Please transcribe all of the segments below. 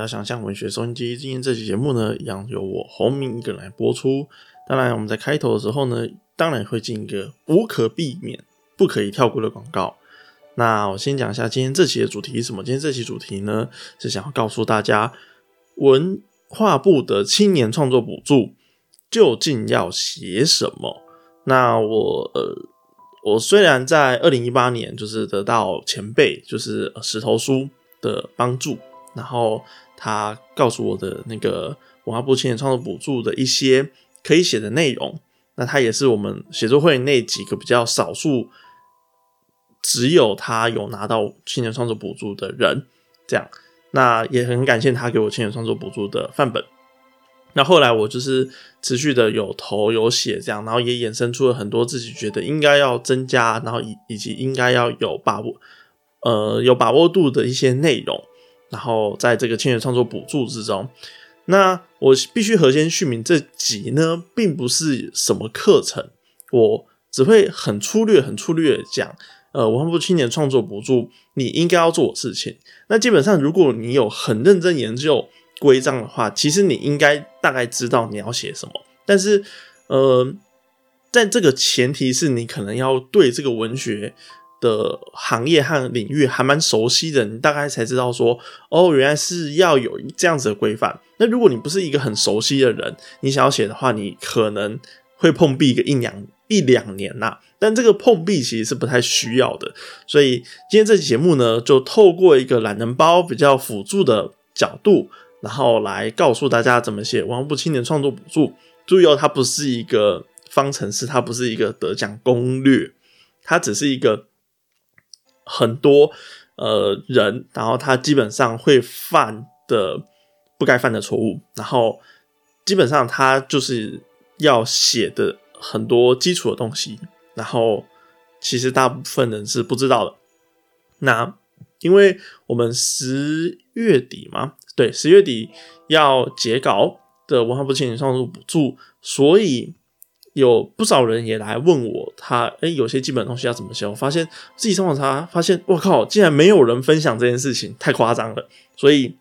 到想象文学收音机。今天这期节目呢，一样由我洪明一个人来播出。当然，我们在开头的时候呢，当然会进一个无可避免、不可以跳过的广告。那我先讲一下今天这期的主题是什么？今天这期主题呢，是想要告诉大家，文化部的青年创作补助究竟要写什么？那我呃。我虽然在二零一八年就是得到前辈就是石头书的帮助，然后他告诉我的那个文化部青年创作补助的一些可以写的内容，那他也是我们写作会那几个比较少数只有他有拿到青年创作补助的人，这样，那也很感谢他给我青年创作补助的范本。那后来我就是持续的有投有写这样，然后也衍生出了很多自己觉得应该要增加，然后以以及应该要有把握，呃有把握度的一些内容，然后在这个青年创作补助之中，那我必须核先续明，这集呢并不是什么课程，我只会很粗略、很粗略讲，呃，文化部青年创作补助你应该要做的事情。那基本上，如果你有很认真研究。规章的话，其实你应该大概知道你要写什么，但是，呃，在这个前提是你可能要对这个文学的行业和领域还蛮熟悉的，你大概才知道说，哦，原来是要有这样子的规范。那如果你不是一个很熟悉的人，你想要写的话，你可能会碰壁个一两一两年呐。但这个碰壁其实是不太需要的，所以今天这期节目呢，就透过一个懒人包比较辅助的角度。然后来告诉大家怎么写王部青年创作补助。注意哦，它不是一个方程式，它不是一个得奖攻略，它只是一个很多呃人，然后他基本上会犯的不该犯的错误，然后基本上他就是要写的很多基础的东西，然后其实大部分人是不知道的。那因为我们十月底嘛。对，十月底要截稿的文化部青年创作补助，所以有不少人也来问我，他哎，有些基本东西要怎么写？我发现自己上网查，发现我靠，竟然没有人分享这件事情，太夸张了。所以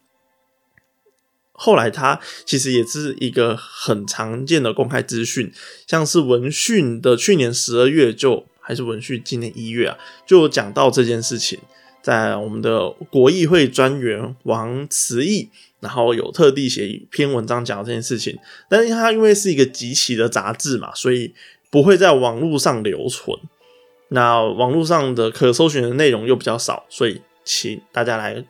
后来他其实也是一个很常见的公开资讯，像是文讯的去年十二月就还是文讯今年一月啊，就讲到这件事情。在我们的国议会专员王慈义，然后有特地写一篇文章讲这件事情，但是它因为是一个集齐的杂志嘛，所以不会在网络上留存。那网络上的可搜寻的内容又比较少，所以请大家来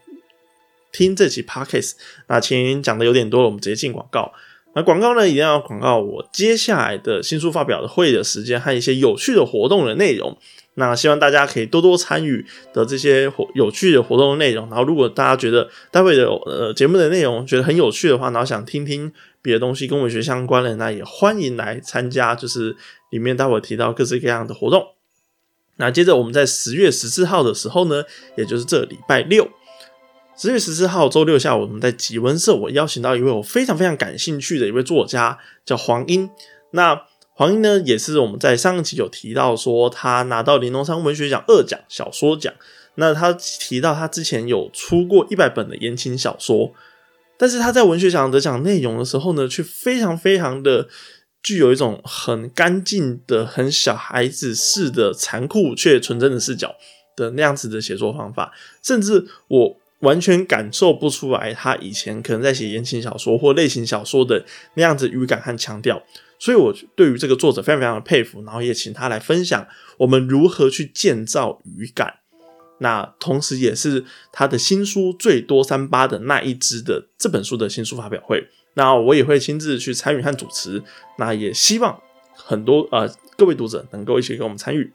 听这期 podcast。那前面讲的有点多了，我们直接进广告。那广告呢，一定要广告我接下来的新书发表的会的时间和一些有趣的活动的内容。那希望大家可以多多参与的这些活有趣的活动内容。然后，如果大家觉得待会的呃节目的内容觉得很有趣的话，然后想听听别的东西跟文学相关的，那也欢迎来参加。就是里面待会提到各式各样的活动。那接着我们在十月十四号的时候呢，也就是这礼拜六，十月十四号周六下午，我们在吉文社，我邀请到一位我非常非常感兴趣的一位作家，叫黄英。那黄英呢，也是我们在上一期有提到说，他拿到林东山文学奖二奖小说奖。那他提到他之前有出过一百本的言情小说，但是他在文学奖得奖内容的时候呢，却非常非常的具有一种很干净的、很小孩子式的残酷却纯真的视角的那样子的写作方法，甚至我完全感受不出来他以前可能在写言情小说或类型小说的那样子语感和腔调。所以，我对于这个作者非常非常的佩服，然后也请他来分享我们如何去建造语感。那同时，也是他的新书最多三八的那一支的这本书的新书发表会。那我也会亲自去参与和主持。那也希望很多呃各位读者能够一起跟我们参与。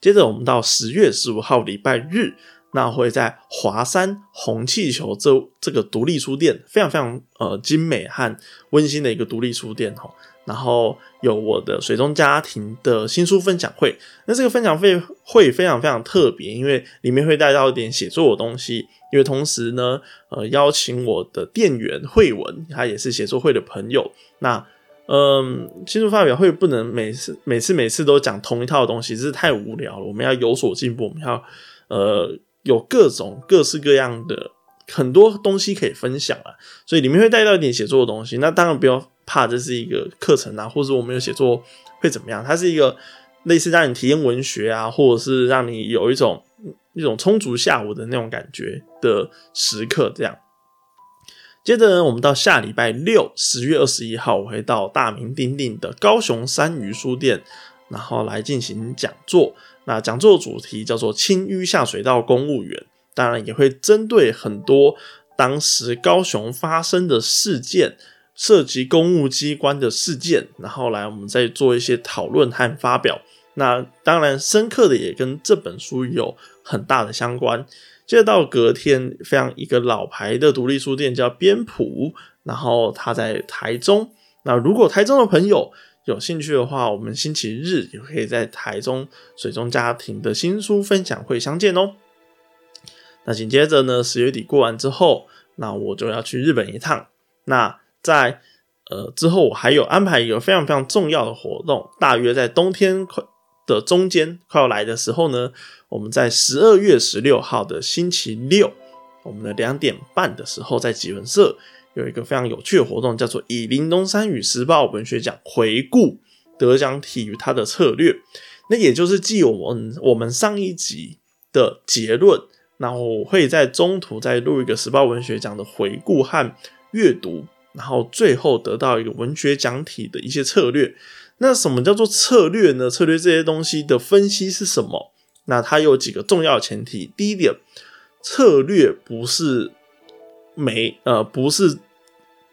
接着，我们到十月十五号礼拜日。那会在华山红气球这这个独立书店，非常非常呃精美和温馨的一个独立书店哈。然后有我的水中家庭的新书分享会。那这个分享会会非常非常特别，因为里面会带到一点写作的东西。因为同时呢，呃，邀请我的店员慧文，他也是写作会的朋友。那嗯，新书发表会不能每次每次每次都讲同一套东西，这是太无聊了。我们要有所进步，我们要呃。有各种各式各样的很多东西可以分享啊，所以里面会带到一点写作的东西。那当然不要怕，这是一个课程啊，或者我们有写作会怎么样？它是一个类似让你体验文学啊，或者是让你有一种一种充足下午的那种感觉的时刻。这样，接着呢，我们到下礼拜六，十月二十一号，我会到大名鼎鼎的高雄三鱼书店，然后来进行讲座。那讲座主题叫做“清淤下水道公务员”。当然也会针对很多当时高雄发生的事件，涉及公务机关的事件，然后来我们再做一些讨论和发表。那当然深刻的也跟这本书有很大的相关。接着到隔天，非常一个老牌的独立书店叫边埔，然后它在台中。那如果台中的朋友有兴趣的话，我们星期日也可以在台中水中家庭的新书分享会相见哦。那紧接着呢，十月底过完之后，那我就要去日本一趟。那在呃之后，我还有安排一个非常非常重要的活动，大约在冬天快的中间快要来的时候呢，我们在十二月十六号的星期六，我们的两点半的时候，在吉文社有一个非常有趣的活动，叫做以林东山与时报文学奖回顾得奖体与它的策略。那也就是继我们我们上一集的结论。那我会在中途再录一个时报文学奖的回顾和阅读，然后最后得到一个文学奖体的一些策略。那什么叫做策略呢？策略这些东西的分析是什么？那它有几个重要前提。第一点，策略不是没呃不是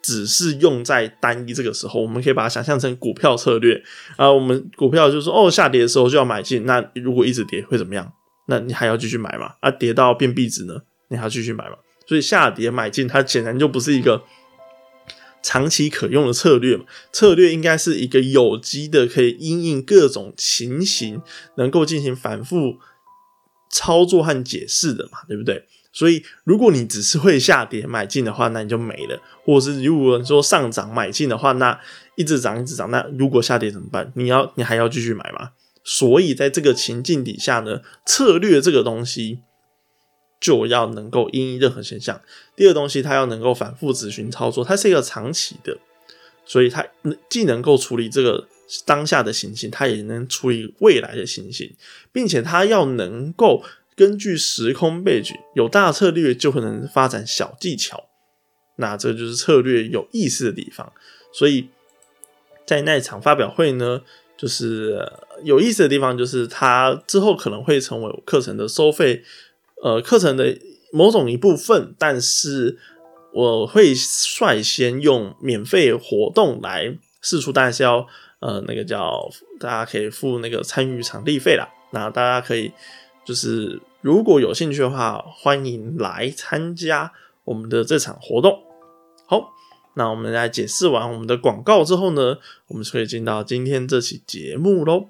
只是用在单一这个时候，我们可以把它想象成股票策略啊。我们股票就是说哦下跌的时候就要买进，那如果一直跌会怎么样？那你还要继续买嘛？啊，跌到变壁纸呢？你还要继续买嘛？所以下跌买进，它显然就不是一个长期可用的策略嘛。策略应该是一个有机的，可以因应各种情形，能够进行反复操作和解释的嘛，对不对？所以如果你只是会下跌买进的话，那你就没了；或者是如果说上涨买进的话，那一直涨一直涨，那如果下跌怎么办？你要你还要继续买吗？所以，在这个情境底下呢，策略这个东西就要能够因任何现象。第二东西，它要能够反复执行操作，它是一个长期的，所以它既能够处理这个当下的情形，它也能处理未来的情形，并且它要能够根据时空背景，有大策略就可能发展小技巧。那这就是策略有意思的地方。所以在那场发表会呢。就是有意思的地方，就是它之后可能会成为课程的收费，呃，课程的某种一部分。但是我会率先用免费活动来试出，当然是要呃那个叫大家可以付那个参与场地费啦。那大家可以就是如果有兴趣的话，欢迎来参加我们的这场活动。好。那我们来解释完我们的广告之后呢，我们就可以进到今天这期节目喽。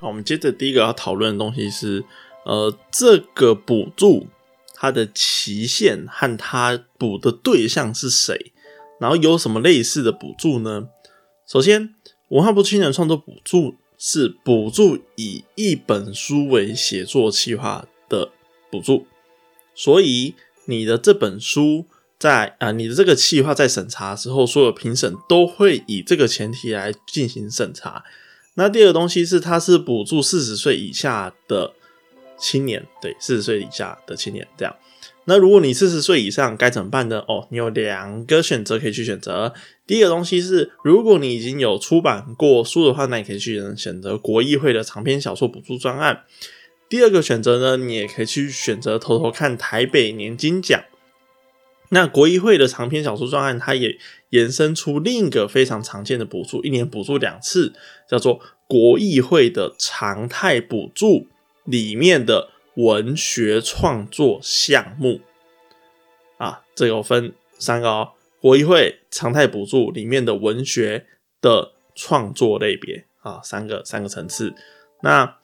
好，我们接着第一个要讨论的东西是，呃，这个补助它的期限和它补的对象是谁，然后有什么类似的补助呢？首先，文化部青年创作补助是补助以一本书为写作计划的补助，所以你的这本书。在啊，你的这个计划在审查之后，所有评审都会以这个前提来进行审查。那第二个东西是，它是补助四十岁以下的青年，对，四十岁以下的青年这样。那如果你四十岁以上该怎么办呢？哦，你有两个选择可以去选择。第一个东西是，如果你已经有出版过书的话，那你可以去选择国议会的长篇小说补助专案。第二个选择呢，你也可以去选择偷偷看台北年金奖。那国议会的长篇小说专案，它也延伸出另一个非常常见的补助，一年补助两次，叫做国议会的常态补助里面的文学创作项目。啊，这个分三个哦，国议会常态补助里面的文学的创作类别啊，三个三个层次。那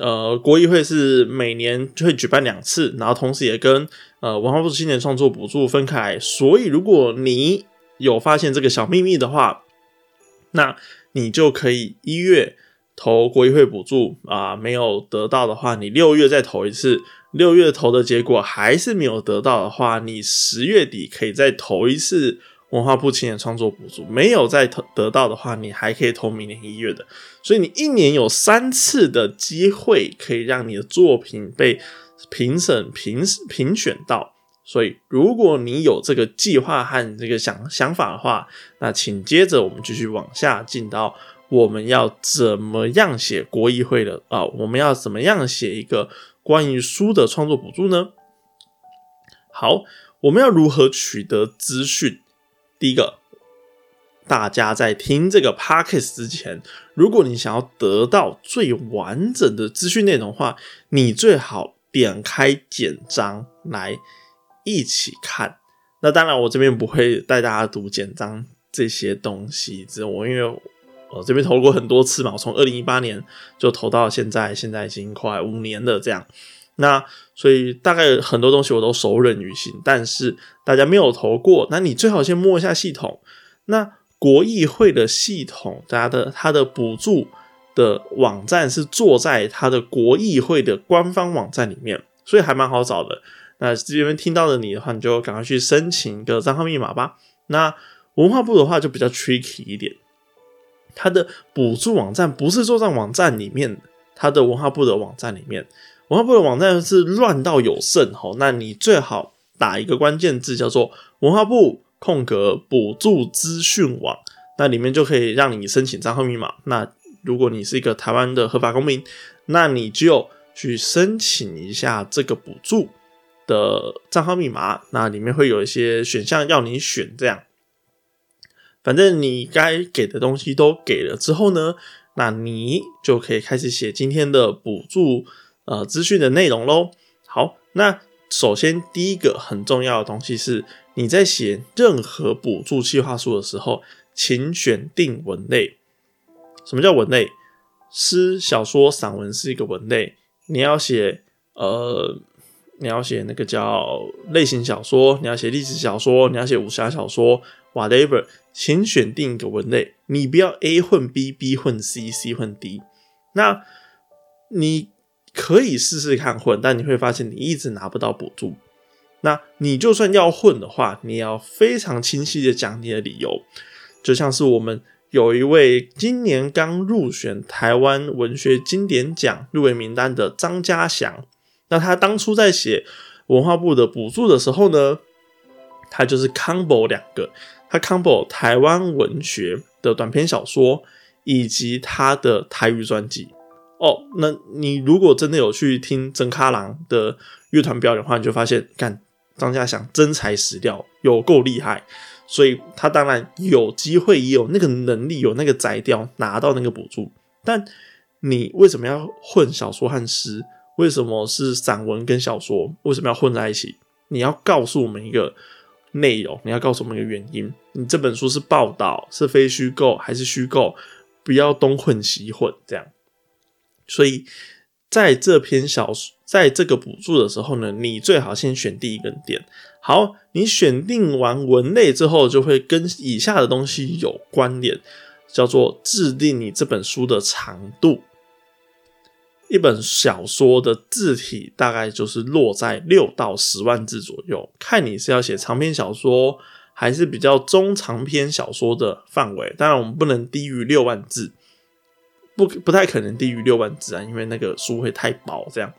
呃，国议会是每年就会举办两次，然后同时也跟呃文化部青年创作补助分开。所以，如果你有发现这个小秘密的话，那你就可以一月投国议会补助啊，没有得到的话，你六月再投一次，六月投的结果还是没有得到的话，你十月底可以再投一次文化部青年创作补助。没有再投得到的话，你还可以投明年一月的。所以你一年有三次的机会可以让你的作品被评审评评选到。所以，如果你有这个计划和这个想想法的话，那请接着我们继续往下进到我们要怎么样写国议会的啊？我们要怎么样写一个关于书的创作补助呢？好，我们要如何取得资讯？第一个，大家在听这个 podcast 之前，如果你想要得到最完整的资讯内容的话，你最好点开简章来。一起看，那当然我这边不会带大家读简章这些东西，只我因为我这边投过很多次嘛，我从二零一八年就投到现在，现在已经快五年了这样，那所以大概很多东西我都熟稔于心。但是大家没有投过，那你最好先摸一下系统。那国议会的系统，大家的它的补助的网站是坐在它的国议会的官方网站里面，所以还蛮好找的。那这边听到的你的话，你就赶快去申请一个账号密码吧。那文化部的话就比较 tricky 一点，它的补助网站不是作战网站里面，它的文化部的网站里面，文化部的网站是乱到有剩吼。那你最好打一个关键字叫做文化部空格补助资讯网，那里面就可以让你申请账号密码。那如果你是一个台湾的合法公民，那你就去申请一下这个补助。的账号密码，那里面会有一些选项要你选，这样，反正你该给的东西都给了之后呢，那你就可以开始写今天的补助呃资讯的内容喽。好，那首先第一个很重要的东西是，你在写任何补助计划书的时候，请选定文类。什么叫文类？诗、小说、散文是一个文类，你要写呃。你要写那个叫类型小说，你要写历史小说，你要写武侠小说，whatever，请选定一个文类，你不要 A 混 B，B 混 C，C 混 D。那你可以试试看混，但你会发现你一直拿不到补助。那你就算要混的话，你要非常清晰的讲你的理由。就像是我们有一位今年刚入选台湾文学经典奖入围名单的张家祥。那他当初在写文化部的补助的时候呢，他就是 combo 两个，他 combo 台湾文学的短篇小说以及他的台语专辑。哦，那你如果真的有去听曾卡郎的乐团表演的话，你就发现，干张家祥真材实料，有够厉害，所以他当然有机会，也有那个能力，有那个摘调拿到那个补助。但你为什么要混小说和诗？为什么是散文跟小说？为什么要混在一起？你要告诉我们一个内容，你要告诉我们一个原因。你这本书是报道，是非虚构还是虚构？不要东混西混，这样。所以在这篇小说，在这个补助的时候呢，你最好先选第一个点。好，你选定完文类之后，就会跟以下的东西有关联，叫做制定你这本书的长度。一本小说的字体大概就是落在六到十万字左右，看你是要写长篇小说还是比较中长篇小说的范围。当然，我们不能低于六万字，不不太可能低于六万字啊，因为那个书会太薄。这样，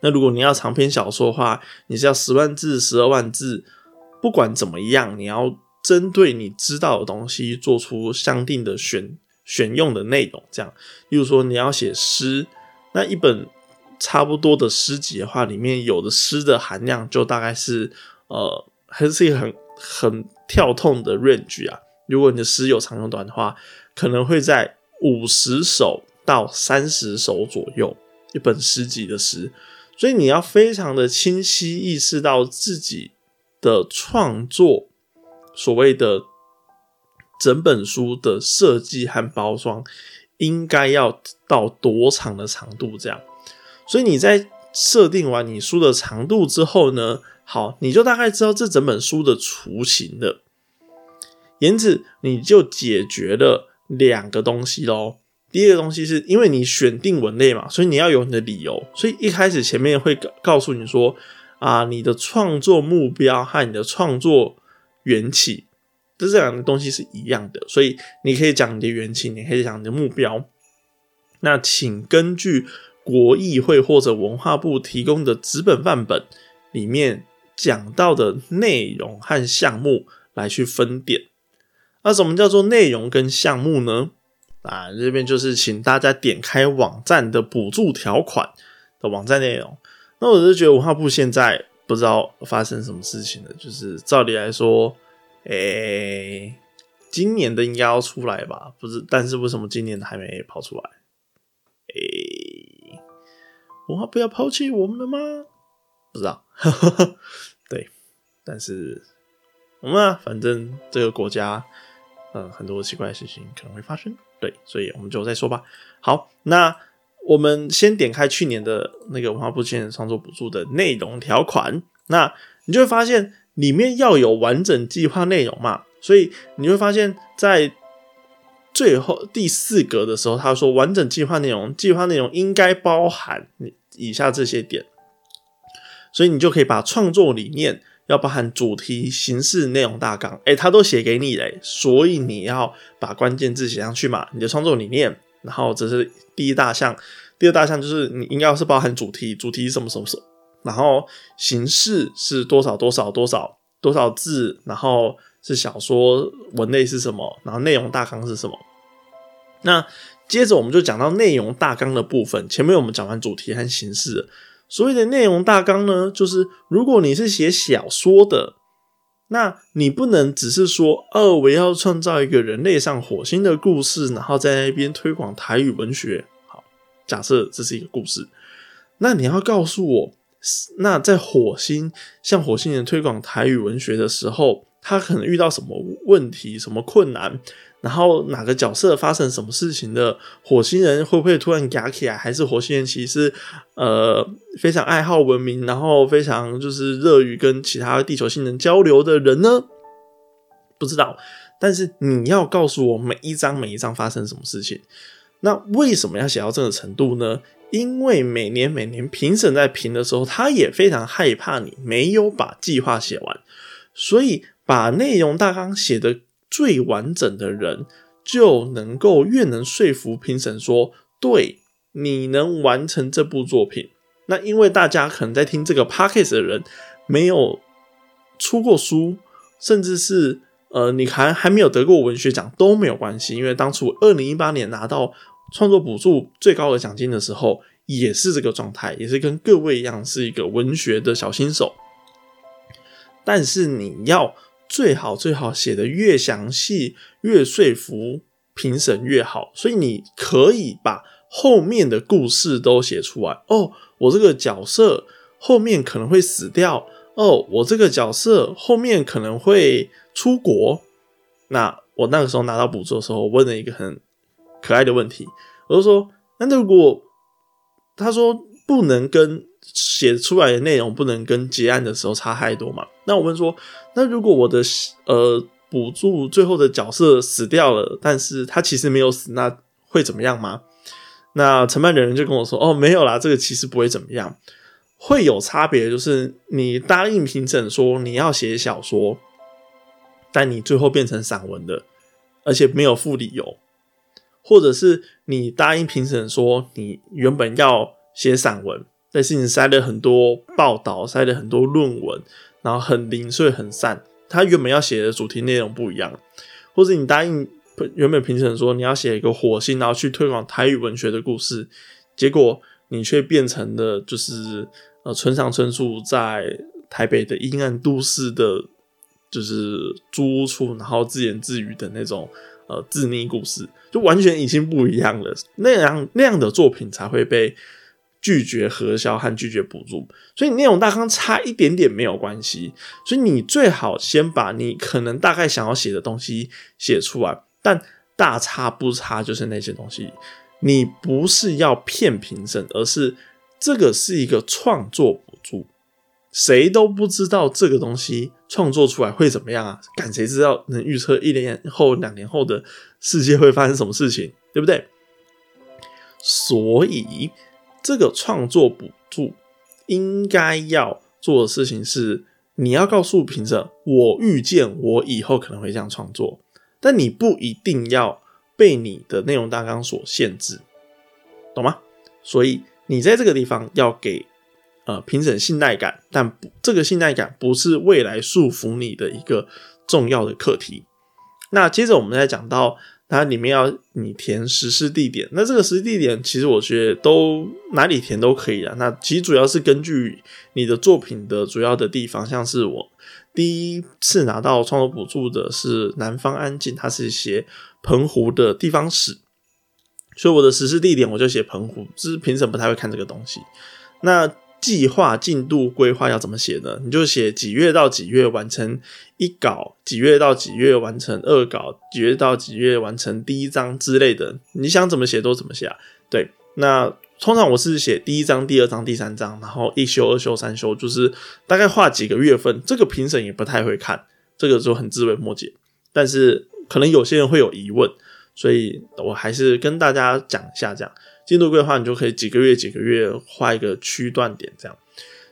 那如果你要长篇小说的话，你是要十万字、十二万字，不管怎么样，你要针对你知道的东西做出相应的选。选用的内容，这样，例如说你要写诗，那一本差不多的诗集的话，里面有的诗的含量就大概是，呃，还是一个很很跳痛的 range 啊。如果你的诗有长有短的话，可能会在五十首到三十首左右一本诗集的诗，所以你要非常的清晰意识到自己的创作所谓的。整本书的设计和包装应该要到多长的长度？这样，所以你在设定完你书的长度之后呢，好，你就大概知道这整本书的雏形了。因此，你就解决了两个东西喽。第一个东西是因为你选定文类嘛，所以你要有你的理由。所以一开始前面会告告诉你说啊，你的创作目标和你的创作缘起，这两个东西是一样的。所以你可以讲你的缘起，你可以讲你的目标。那请根据国议会或者文化部提供的纸本范本里面讲到的内容和项目来去分点。那什么叫做内容跟项目呢？啊，这边就是请大家点开网站的补助条款的网站内容。那我是觉得文化部现在不知道发生什么事情了。就是照理来说，诶，今年的应该要出来吧？不是，但是为什么今年还没跑出来？诶，文化部要抛弃我们了吗？不知道。对，但是我们啊，反正这个国家，呃，很多奇怪的事情可能会发生。对，所以我们就再说吧。好，那我们先点开去年的那个文化部青年创作补助的内容条款，那你就会发现里面要有完整计划内容嘛，所以你会发现在最后第四格的时候，他说完整计划内容，计划内容应该包含以下这些点，所以你就可以把创作理念。要包含主题、形式、内容大纲，哎，他都写给你嘞，所以你要把关键字写上去嘛。你的创作理念，然后这是第一大项，第二大项就是你应该是包含主题，主题什么什么什么，然后形式是多少多少多少多少字，然后是小说文类是什么，然后内容大纲是什么。那接着我们就讲到内容大纲的部分，前面我们讲完主题和形式。所谓的内容大纲呢，就是如果你是写小说的，那你不能只是说，哦，我要创造一个人类上火星的故事，然后在那边推广台语文学。好，假设这是一个故事，那你要告诉我，那在火星向火星人推广台语文学的时候，他可能遇到什么问题、什么困难？然后哪个角色发生什么事情的？火星人会不会突然夹起来？还是火星人其实呃非常爱好文明，然后非常就是乐于跟其他地球星人交流的人呢？不知道。但是你要告诉我每一章每一章发生什么事情。那为什么要写到这个程度呢？因为每年每年评审在评的时候，他也非常害怕你没有把计划写完，所以把内容大纲写的。最完整的人就能够越能说服评审说，对你能完成这部作品。那因为大家可能在听这个 podcast 的人没有出过书，甚至是呃你还还没有得过文学奖都没有关系，因为当初二零一八年拿到创作补助最高的奖金的时候，也是这个状态，也是跟各位一样是一个文学的小新手。但是你要。最好最好写的越详细，越说服评审越好。所以你可以把后面的故事都写出来。哦，我这个角色后面可能会死掉。哦，我这个角色后面可能会出国。那我那个时候拿到补助的时候，问了一个很可爱的问题，我就说：那如果他说不能跟。写出来的内容不能跟结案的时候差太多嘛？那我问说，那如果我的呃补助最后的角色死掉了，但是他其实没有死，那会怎么样吗？那承办人就跟我说，哦，没有啦，这个其实不会怎么样，会有差别，就是你答应评审说你要写小说，但你最后变成散文的，而且没有附理由，或者是你答应评审说你原本要写散文。但是你塞了很多报道，塞了很多论文，然后很零碎很散。他原本要写的主题内容不一样，或者你答应原本评审说你要写一个火星，然后去推广台语文学的故事，结果你却变成了就是呃村上春树在台北的阴暗都市的，就是租屋处，然后自言自语的那种呃自溺故事，就完全已经不一样了。那样那样的作品才会被。拒绝核销和拒绝补助，所以内容大纲差一点点没有关系。所以你最好先把你可能大概想要写的东西写出来，但大差不差就是那些东西。你不是要骗评审，而是这个是一个创作，谁都不知道这个东西创作出来会怎么样啊？敢谁知道能预测一年后、两年后的世界会发生什么事情，对不对？所以这个创作补助应该要做的事情是，你要告诉评审，我预见我以后可能会这样创作，但你不一定要被你的内容大纲所限制，懂吗？所以你在这个地方要给呃评审信赖感，但不这个信赖感不是未来束缚你的一个重要的课题。那接着我们再讲到。它里面要你填实施地点，那这个实施地点其实我觉得都哪里填都可以啊。那其实主要是根据你的作品的主要的地方，像是我第一次拿到创作补助的是南方安静，它是写澎湖的地方史，所以我的实施地点我就写澎湖，只是评审不太会看这个东西。那计划进度规划要怎么写呢？你就写几月到几月完成一稿，几月到几月完成二稿，几月到几月完成第一章之类的。你想怎么写都怎么写啊？对，那通常我是写第一章、第二章、第三章，然后一修、二修、三修，就是大概画几个月份。这个评审也不太会看，这个就很自为莫解。但是可能有些人会有疑问，所以我还是跟大家讲一下这样。进度规划，你就可以几个月几个月画一个区段点，这样。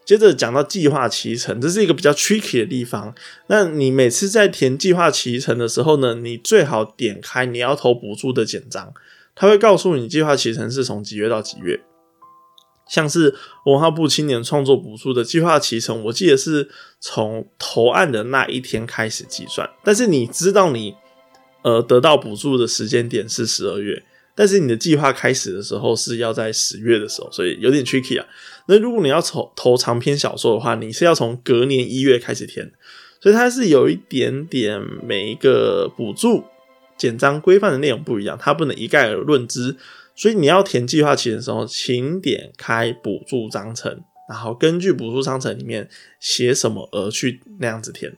接着讲到计划期程，这是一个比较 tricky 的地方。那你每次在填计划期程的时候呢，你最好点开你要投补助的简章，它会告诉你计划期程是从几月到几月。像是文化部青年创作补助的计划期程，我记得是从投案的那一天开始计算，但是你知道你呃得到补助的时间点是十二月。但是你的计划开始的时候是要在十月的时候，所以有点 tricky 啊。那如果你要投投长篇小说的话，你是要从隔年一月开始填，所以它是有一点点每一个补助简章规范的内容不一样，它不能一概而论之。所以你要填计划期的时候，请点开补助章程，然后根据补助章程里面写什么而去那样子填。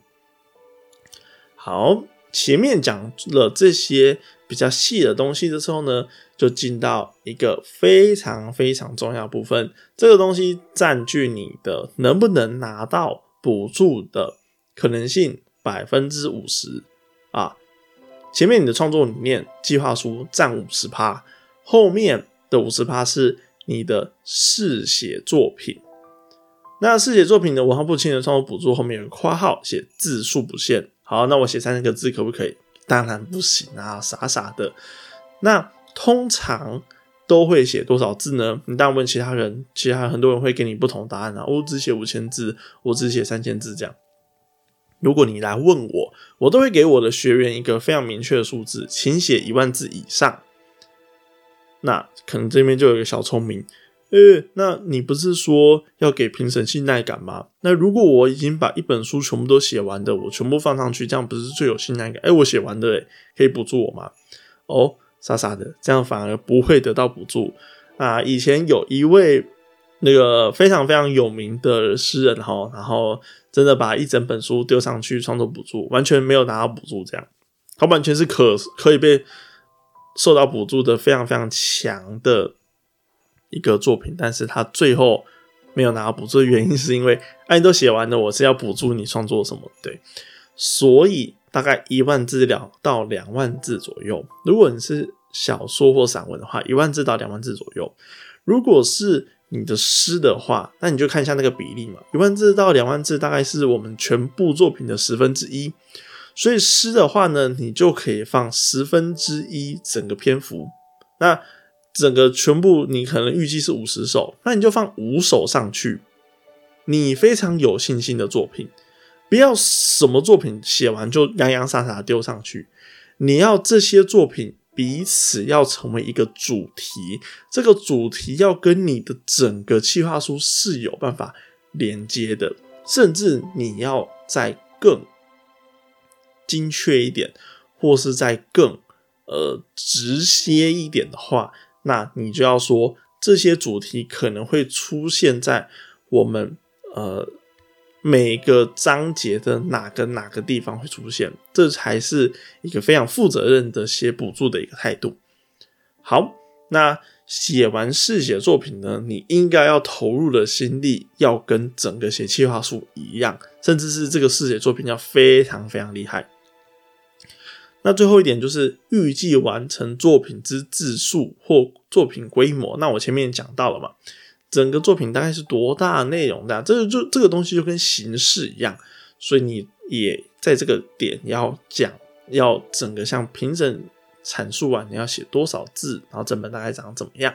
好，前面讲了这些。比较细的东西的时候呢，就进到一个非常非常重要部分。这个东西占据你的能不能拿到补助的可能性百分之五十啊。前面你的创作理念计划书占五十趴，后面的五十趴是你的试写作品。那试写作品的文化部青年创作补助后面有括号写字数不限。好，那我写三十个字可不可以？当然不行啊，傻傻的。那通常都会写多少字呢？你当问其他人，其他很多人会给你不同答案啊。我只写五千字，我只写三千字这样。如果你来问我，我都会给我的学员一个非常明确的数字，请写一万字以上。那可能这边就有一个小聪明。呃，那你不是说要给评审信赖感吗？那如果我已经把一本书全部都写完的，我全部放上去，这样不是最有信赖感？哎，我写完的，哎，可以补助我吗？哦，傻傻的，这样反而不会得到补助啊！以前有一位那个非常非常有名的诗人哈，然后真的把一整本书丢上去创作补助，完全没有拿到补助，这样他完全是可可以被受到补助的非常非常强的。一个作品，但是他最后没有拿到补助的原因，是因为哎，你都写完了，我是要补助你创作什么？对，所以大概一万字两到两万字左右。如果你是小说或散文的话，一万字到两万字左右。如果是你的诗的话，那你就看一下那个比例嘛，一万字到两万字大概是我们全部作品的十分之一。所以诗的话呢，你就可以放十分之一整个篇幅。那整个全部你可能预计是五十首，那你就放五首上去。你非常有信心的作品，不要什么作品写完就洋洋洒洒丢上去。你要这些作品彼此要成为一个主题，这个主题要跟你的整个企划书是有办法连接的，甚至你要再更精确一点，或是再更呃直接一点的话。那你就要说这些主题可能会出现在我们呃每个章节的哪个哪个地方会出现，这才是一个非常负责任的写补助的一个态度。好，那写完试写作品呢，你应该要投入的心力要跟整个写企划书一样，甚至是这个试写作品要非常非常厉害。那最后一点就是预计完成作品之字数或作品规模。那我前面讲到了嘛，整个作品大概是多大内容的，这个就这个东西就跟形式一样，所以你也在这个点要讲，要整个像评审阐述完，你要写多少字，然后整本大概长怎么样。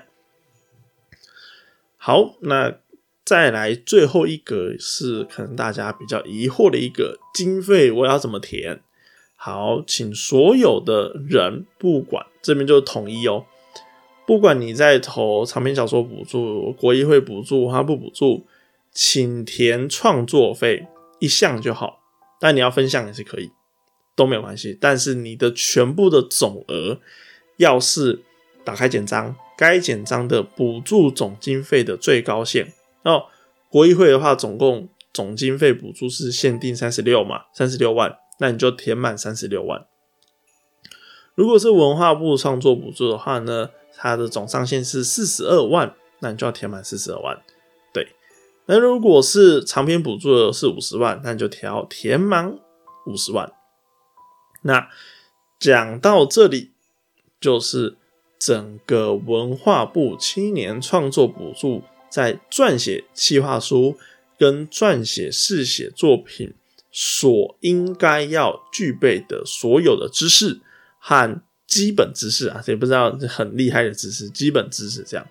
好，那再来最后一个是可能大家比较疑惑的一个经费，我要怎么填？好，请所有的人，不管这边就统一哦，不管你在投长篇小说补助、国议会补助、他不补助，请填创作费一项就好，但你要分项也是可以，都没有关系。但是你的全部的总额要是打开简章。该简章的补助总经费的最高限哦，国议会的话，总共总经费补助是限定三十六嘛，三十六万，那你就填满三十六万。如果是文化部创作补助的话呢，它的总上限是四十二万，那你就要填满四十二万。对，那如果是长篇补助的是五十万，那你就填填满五十万。那讲到这里，就是。整个文化部青年创作补助在撰写企划书跟撰写试写作品所应该要具备的所有的知识和基本知识啊，也不知道很厉害的知识，基本知识这样。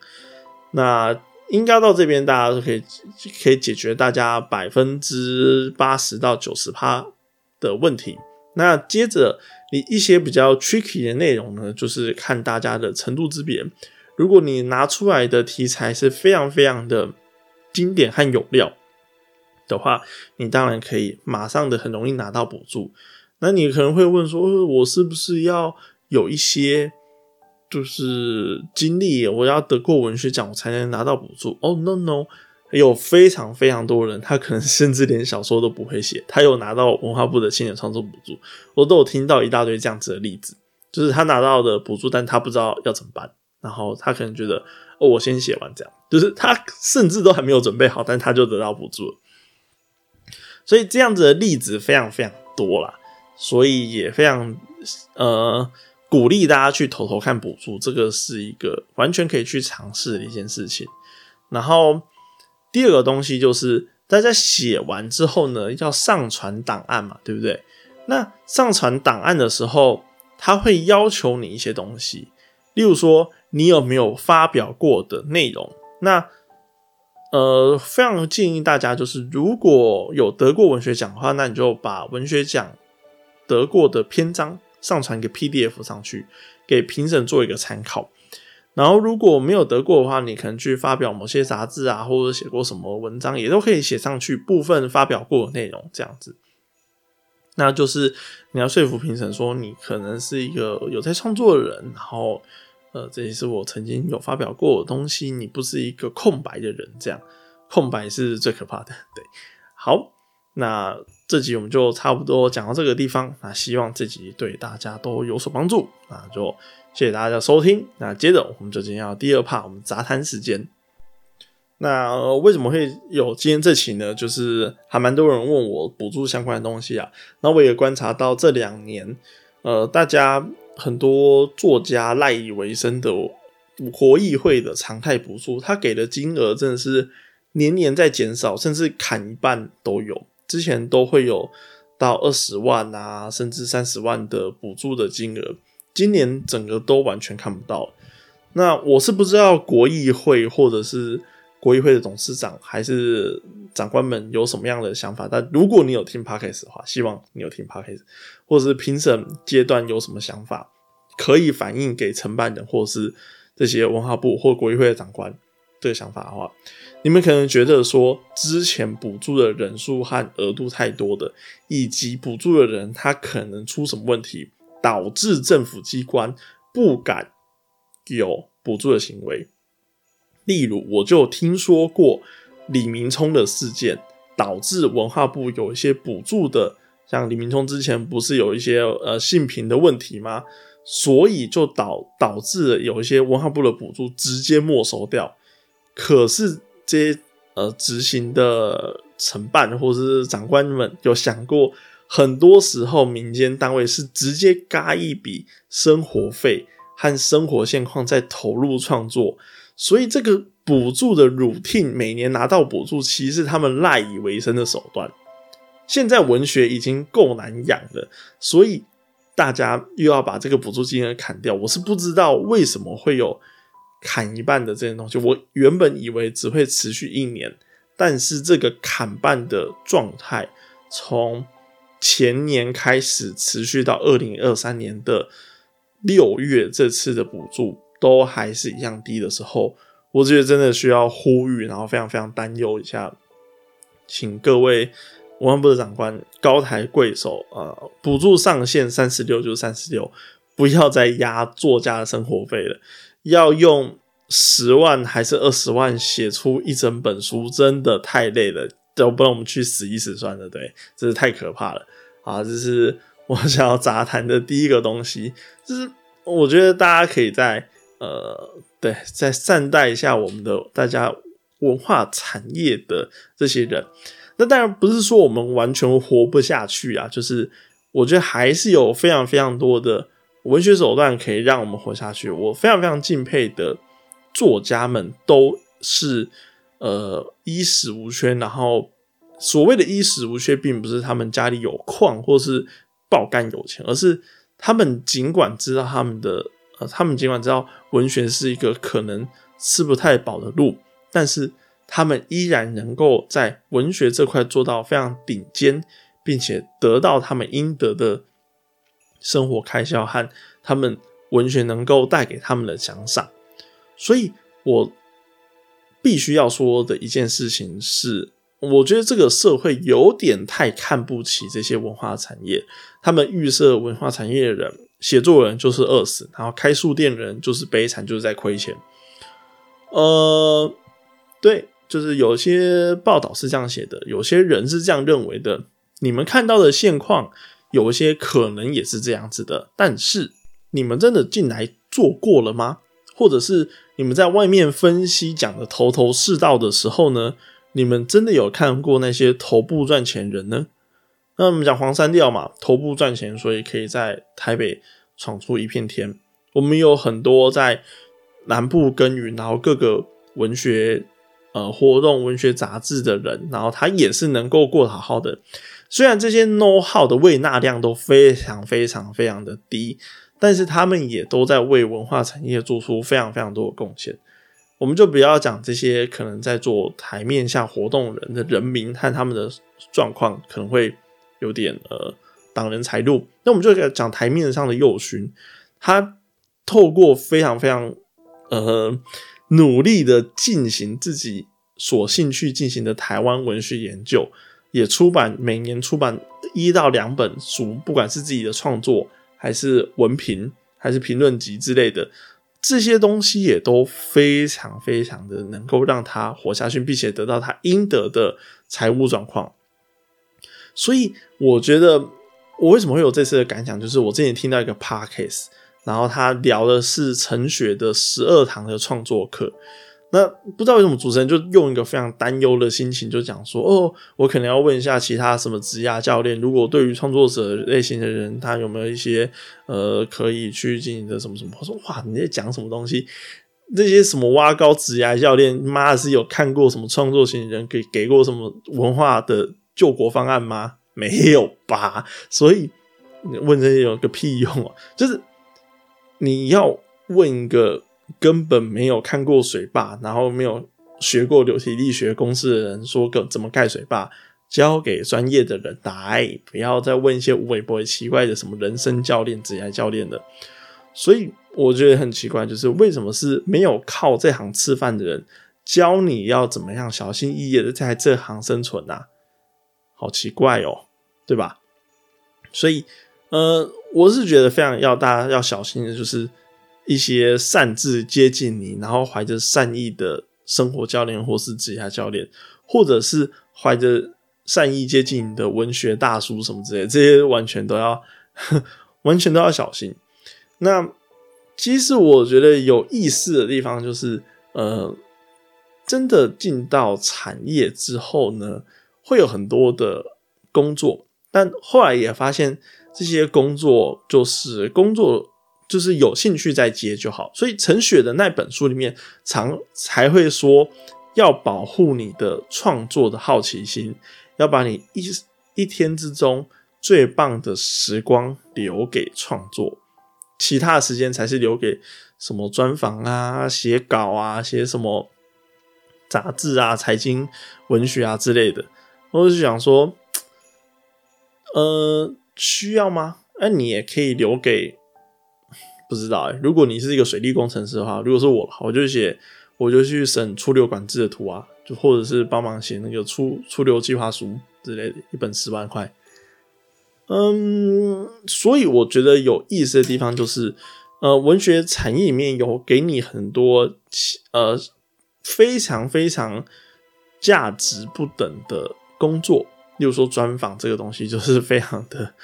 那应该到这边大家都可以可以解决大家百分之八十到九十趴的问题。那接着。你一些比较 tricky 的内容呢，就是看大家的程度之别。如果你拿出来的题材是非常非常的经典和有料的话，你当然可以马上的很容易拿到补助。那你可能会问说，我是不是要有一些就是经历，我要得过文学奖我才能拿到补助？哦，no no。有非常非常多人，他可能甚至连小说都不会写，他有拿到文化部的青年创作补助，我都有听到一大堆这样子的例子，就是他拿到的补助，但他不知道要怎么办，然后他可能觉得哦，我先写完这样，就是他甚至都还没有准备好，但他就得到补助了，所以这样子的例子非常非常多啦，所以也非常呃鼓励大家去投投看补助，这个是一个完全可以去尝试的一件事情，然后。第二个东西就是大家写完之后呢，要上传档案嘛，对不对？那上传档案的时候，他会要求你一些东西，例如说你有没有发表过的内容。那呃，非常建议大家就是，如果有得过文学奖的话，那你就把文学奖得过的篇章上传给 PDF 上去，给评审做一个参考。然后如果没有得过的话，你可能去发表某些杂志啊，或者写过什么文章，也都可以写上去部分发表过的内容这样子。那就是你要说服评审说你可能是一个有在创作的人，然后呃，这也是我曾经有发表过的东西，你不是一个空白的人，这样空白是最可怕的。对，好，那这集我们就差不多讲到这个地方，那希望这集对大家都有所帮助，那就。谢谢大家的收听。那接着我们就进入第二 part，我们杂谈时间。那为什么会有今天这期呢？就是还蛮多人问我补助相关的东西啊。那我也观察到这两年，呃，大家很多作家赖以为生的国议会的常态补助，他给的金额真的是年年在减少，甚至砍一半都有。之前都会有到二十万啊，甚至三十万的补助的金额。今年整个都完全看不到，那我是不知道国议会或者是国议会的董事长还是长官们有什么样的想法。但如果你有听 podcast 的话，希望你有听 podcast，或者是评审阶段有什么想法，可以反映给承办人或是这些文化部或国议会的长官这个想法的话，你们可能觉得说之前补助的人数和额度太多的，以及补助的人他可能出什么问题。导致政府机关不敢有补助的行为，例如我就听说过李明聪的事件，导致文化部有一些补助的，像李明聪之前不是有一些呃性平的问题吗？所以就导导致有一些文化部的补助直接没收掉。可是这些呃执行的承办或者是长官们有想过？很多时候，民间单位是直接嘎一笔生活费和生活现况在投入创作，所以这个补助的 routine 每年拿到补助，其实是他们赖以为生的手段。现在文学已经够难养了，所以大家又要把这个补助金额砍掉。我是不知道为什么会有砍一半的这些东西。我原本以为只会持续一年，但是这个砍半的状态，从前年开始持续到二零二三年的六月，这次的补助都还是一样低的时候，我觉得真的需要呼吁，然后非常非常担忧一下，请各位。文化部的长官高抬贵手啊，补助上限三十六就是三十六，不要再压作家的生活费了。要用十万还是二十万写出一整本书，真的太累了，要不然我们去死一死算了。对，这是太可怕了啊！这是我想要杂谈的第一个东西，就是我觉得大家可以在呃，对，再善待一下我们的大家文化产业的这些人。那当然不是说我们完全活不下去啊，就是我觉得还是有非常非常多的文学手段可以让我们活下去。我非常非常敬佩的作家们都是呃衣食无缺，然后所谓的衣食无缺，并不是他们家里有矿或是爆干有钱，而是他们尽管知道他们的呃，他们尽管知道文学是一个可能吃不太饱的路，但是。他们依然能够在文学这块做到非常顶尖，并且得到他们应得的生活开销和他们文学能够带给他们的奖赏。所以，我必须要说的一件事情是，我觉得这个社会有点太看不起这些文化产业。他们预设文化产业的人，写作人就是饿死，然后开书店人就是悲惨，就是在亏钱。呃，对。就是有些报道是这样写的，有些人是这样认为的。你们看到的现况，有一些可能也是这样子的。但是你们真的进来做过了吗？或者是你们在外面分析讲的头头是道的时候呢？你们真的有看过那些头部赚钱人呢？那我们讲黄山调嘛，头部赚钱，所以可以在台北闯出一片天。我们有很多在南部耕耘，然后各个文学。呃，活动文学杂志的人，然后他也是能够过得好好的。虽然这些 No 号的喂纳量都非常非常非常的低，但是他们也都在为文化产业做出非常非常多的贡献。我们就不要讲这些可能在做台面下活动人的人民和他们的状况，可能会有点呃挡人财路。那我们就讲台面上的幼勋，他透过非常非常呃。努力的进行自己所兴趣进行的台湾文学研究，也出版每年出版一到两本书，不管是自己的创作，还是文评，还是评论集之类的，这些东西也都非常非常的能够让他活下去，并且得到他应得的财务状况。所以，我觉得我为什么会有这次的感想，就是我之前听到一个 podcast。然后他聊的是陈雪的十二堂的创作课，那不知道为什么主持人就用一个非常担忧的心情，就讲说：“哦，我可能要问一下其他什么职业教练，如果对于创作者类型的人，他有没有一些呃可以去进行的什么什么？”我说：“哇，你在讲什么东西？那些什么挖高职业教练，妈的是有看过什么创作型人给给过什么文化的救国方案吗？没有吧？所以问这些有个屁用啊！就是。”你要问一个根本没有看过水坝，然后没有学过流体力学公式的人说个怎么盖水坝，交给专业的人来，不要再问一些无微不微奇怪的什么人生教练、职业教练的。所以我觉得很奇怪，就是为什么是没有靠这行吃饭的人教你要怎么样小心翼翼的在这行生存啊？好奇怪哦，对吧？所以。呃，我是觉得非常要大家要小心的，就是一些擅自接近你，然后怀着善意的生活教练或是职业教练，或者是怀着善意接近你的文学大叔什么之类，这些完全都要完全都要小心。那其实我觉得有意思的地方就是，呃，真的进到产业之后呢，会有很多的工作，但后来也发现。这些工作就是工作就是有兴趣再接就好。所以陈雪的那本书里面常才会说，要保护你的创作的好奇心，要把你一一天之中最棒的时光留给创作，其他的时间才是留给什么专访啊、写稿啊、写什么杂志啊、财经文学啊之类的。我就想说，呃，需要吗？那你也可以留给不知道哎。如果你是一个水利工程师的话，如果是我，我就写，我就去审出流管制的图啊，就或者是帮忙写那个出出流计划书之类的，一本十万块。嗯，所以我觉得有意思的地方就是，呃，文学产业里面有给你很多呃非常非常价值不等的。工作，例如说专访这个东西，就是非常的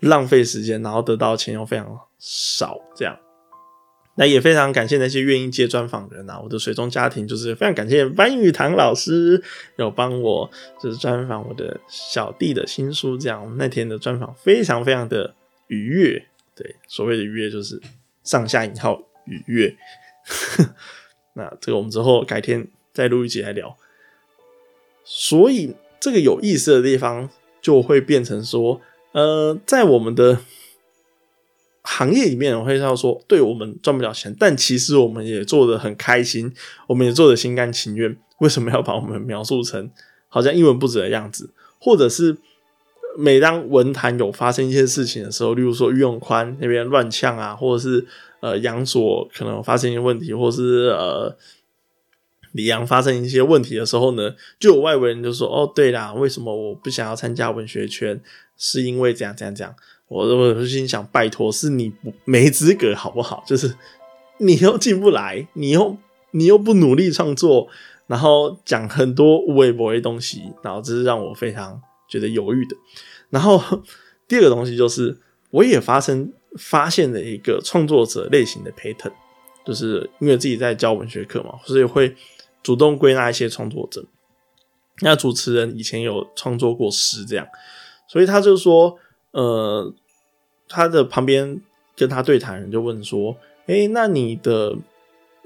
浪费时间，然后得到钱又非常少，这样。那也非常感谢那些愿意接专访的人啊！我的水中家庭就是非常感谢班玉堂老师有帮我就是专访我的小弟的新书，这样那天的专访非常非常的愉悦。对，所谓的愉悦就是上下引号愉悦。那这个我们之后改天再录一集来聊。所以。这个有意思的地方就会变成说，呃，在我们的行业里面，我会要说，对我们赚不了钱，但其实我们也做的很开心，我们也做的心甘情愿。为什么要把我们描述成好像一文不值的样子？或者是每当文坛有发生一些事情的时候，例如说于永宽那边乱呛啊，或者是呃杨所可能发生一些问题，或是呃。李阳发生一些问题的时候呢，就有外围人就说：“哦，对啦，为什么我不想要参加文学圈？是因为怎样怎样讲？”我我就心想：“拜托，是你不没资格好不好？就是 你又进不来，你又你又不努力创作，然后讲很多无微博的东西，然后这是让我非常觉得犹豫的。然后第二个东西就是，我也发生发现了一个创作者类型的 pattern，就是因为自己在教文学课嘛，所以会。主动归纳一些创作者，那主持人以前有创作过诗，这样，所以他就说，呃，他的旁边跟他对谈人就问说，哎，那你的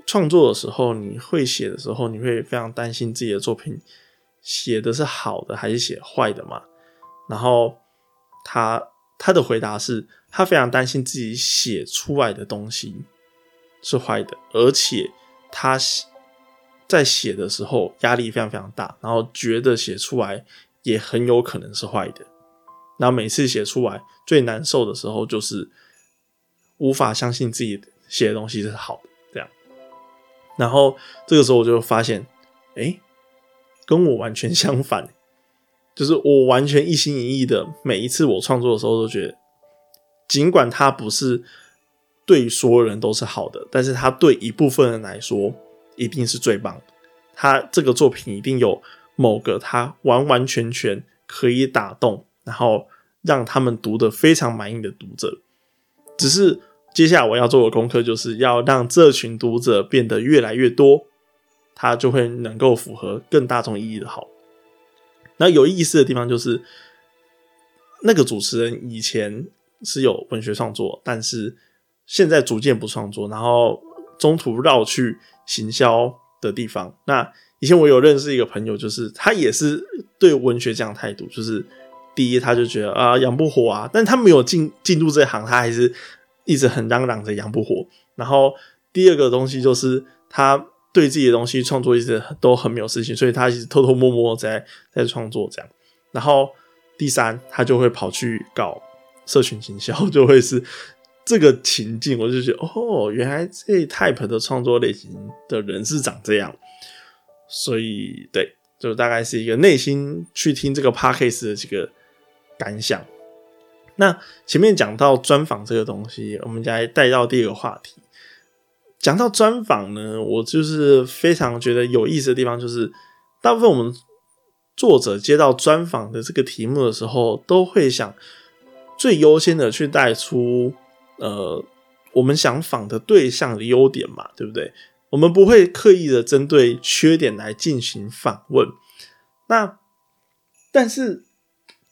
创作的时候，你会写的时候，你会非常担心自己的作品写的是好的还是写坏的吗？然后他他的回答是，他非常担心自己写出来的东西是坏的，而且他。在写的时候压力非常非常大，然后觉得写出来也很有可能是坏的。那每次写出来最难受的时候就是无法相信自己写的东西是好的，这样。然后这个时候我就发现，哎，跟我完全相反，就是我完全一心一意的每一次我创作的时候都觉得，尽管它不是对所有人都是好的，但是它对一部分人来说。一定是最棒，他这个作品一定有某个他完完全全可以打动，然后让他们读的非常满意的读者。只是接下来我要做的功课，就是要让这群读者变得越来越多，他就会能够符合更大众意义的好。那有意思的地方就是，那个主持人以前是有文学创作，但是现在逐渐不创作，然后中途绕去。行销的地方，那以前我有认识一个朋友，就是他也是对文学这样态度，就是第一他就觉得啊养不活啊，但他没有进进入这行，他还是一直很嚷嚷着养不活。然后第二个东西就是他对自己的东西创作一直都很没有自信，所以他一直偷偷摸摸在在创作这样。然后第三他就会跑去搞社群行销，就会是。这个情境，我就觉得哦，原来这 type 的创作类型的人是长这样，所以对，就大概是一个内心去听这个 podcast 的这个感想。那前面讲到专访这个东西，我们再带到第二个话题。讲到专访呢，我就是非常觉得有意思的地方，就是大部分我们作者接到专访的这个题目的时候，都会想最优先的去带出。呃，我们想访的对象的优点嘛，对不对？我们不会刻意的针对缺点来进行访问。那但是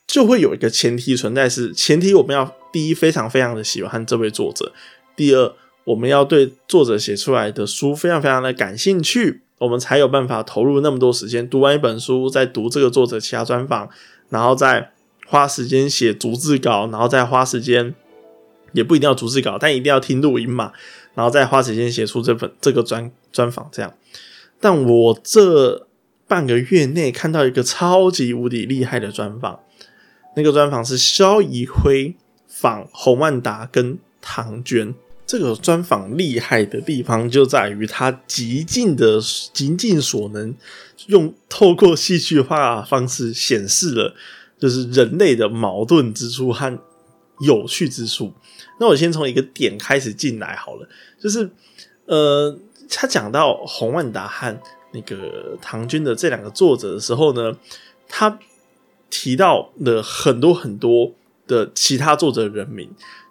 就会有一个前提存在，是前提我们要第一非常非常的喜欢这位作者，第二，我们要对作者写出来的书非常非常的感兴趣，我们才有办法投入那么多时间读完一本书，再读这个作者其他专访，然后再花时间写逐字稿，然后再花时间，也不一定要逐字稿，但一定要听录音嘛，然后再花时间写出这本这个专专访这样。但我这半个月内看到一个超级无敌厉害的专访，那个专访是萧怡辉访洪万达跟唐娟。这个专访厉害的地方就在于他极尽的极尽所能，用透过戏剧化方式显示了就是人类的矛盾之处和有趣之处。那我先从一个点开始进来好了，就是呃，他讲到洪万达和那个唐军的这两个作者的时候呢，他提到了很多很多的其他作者人名。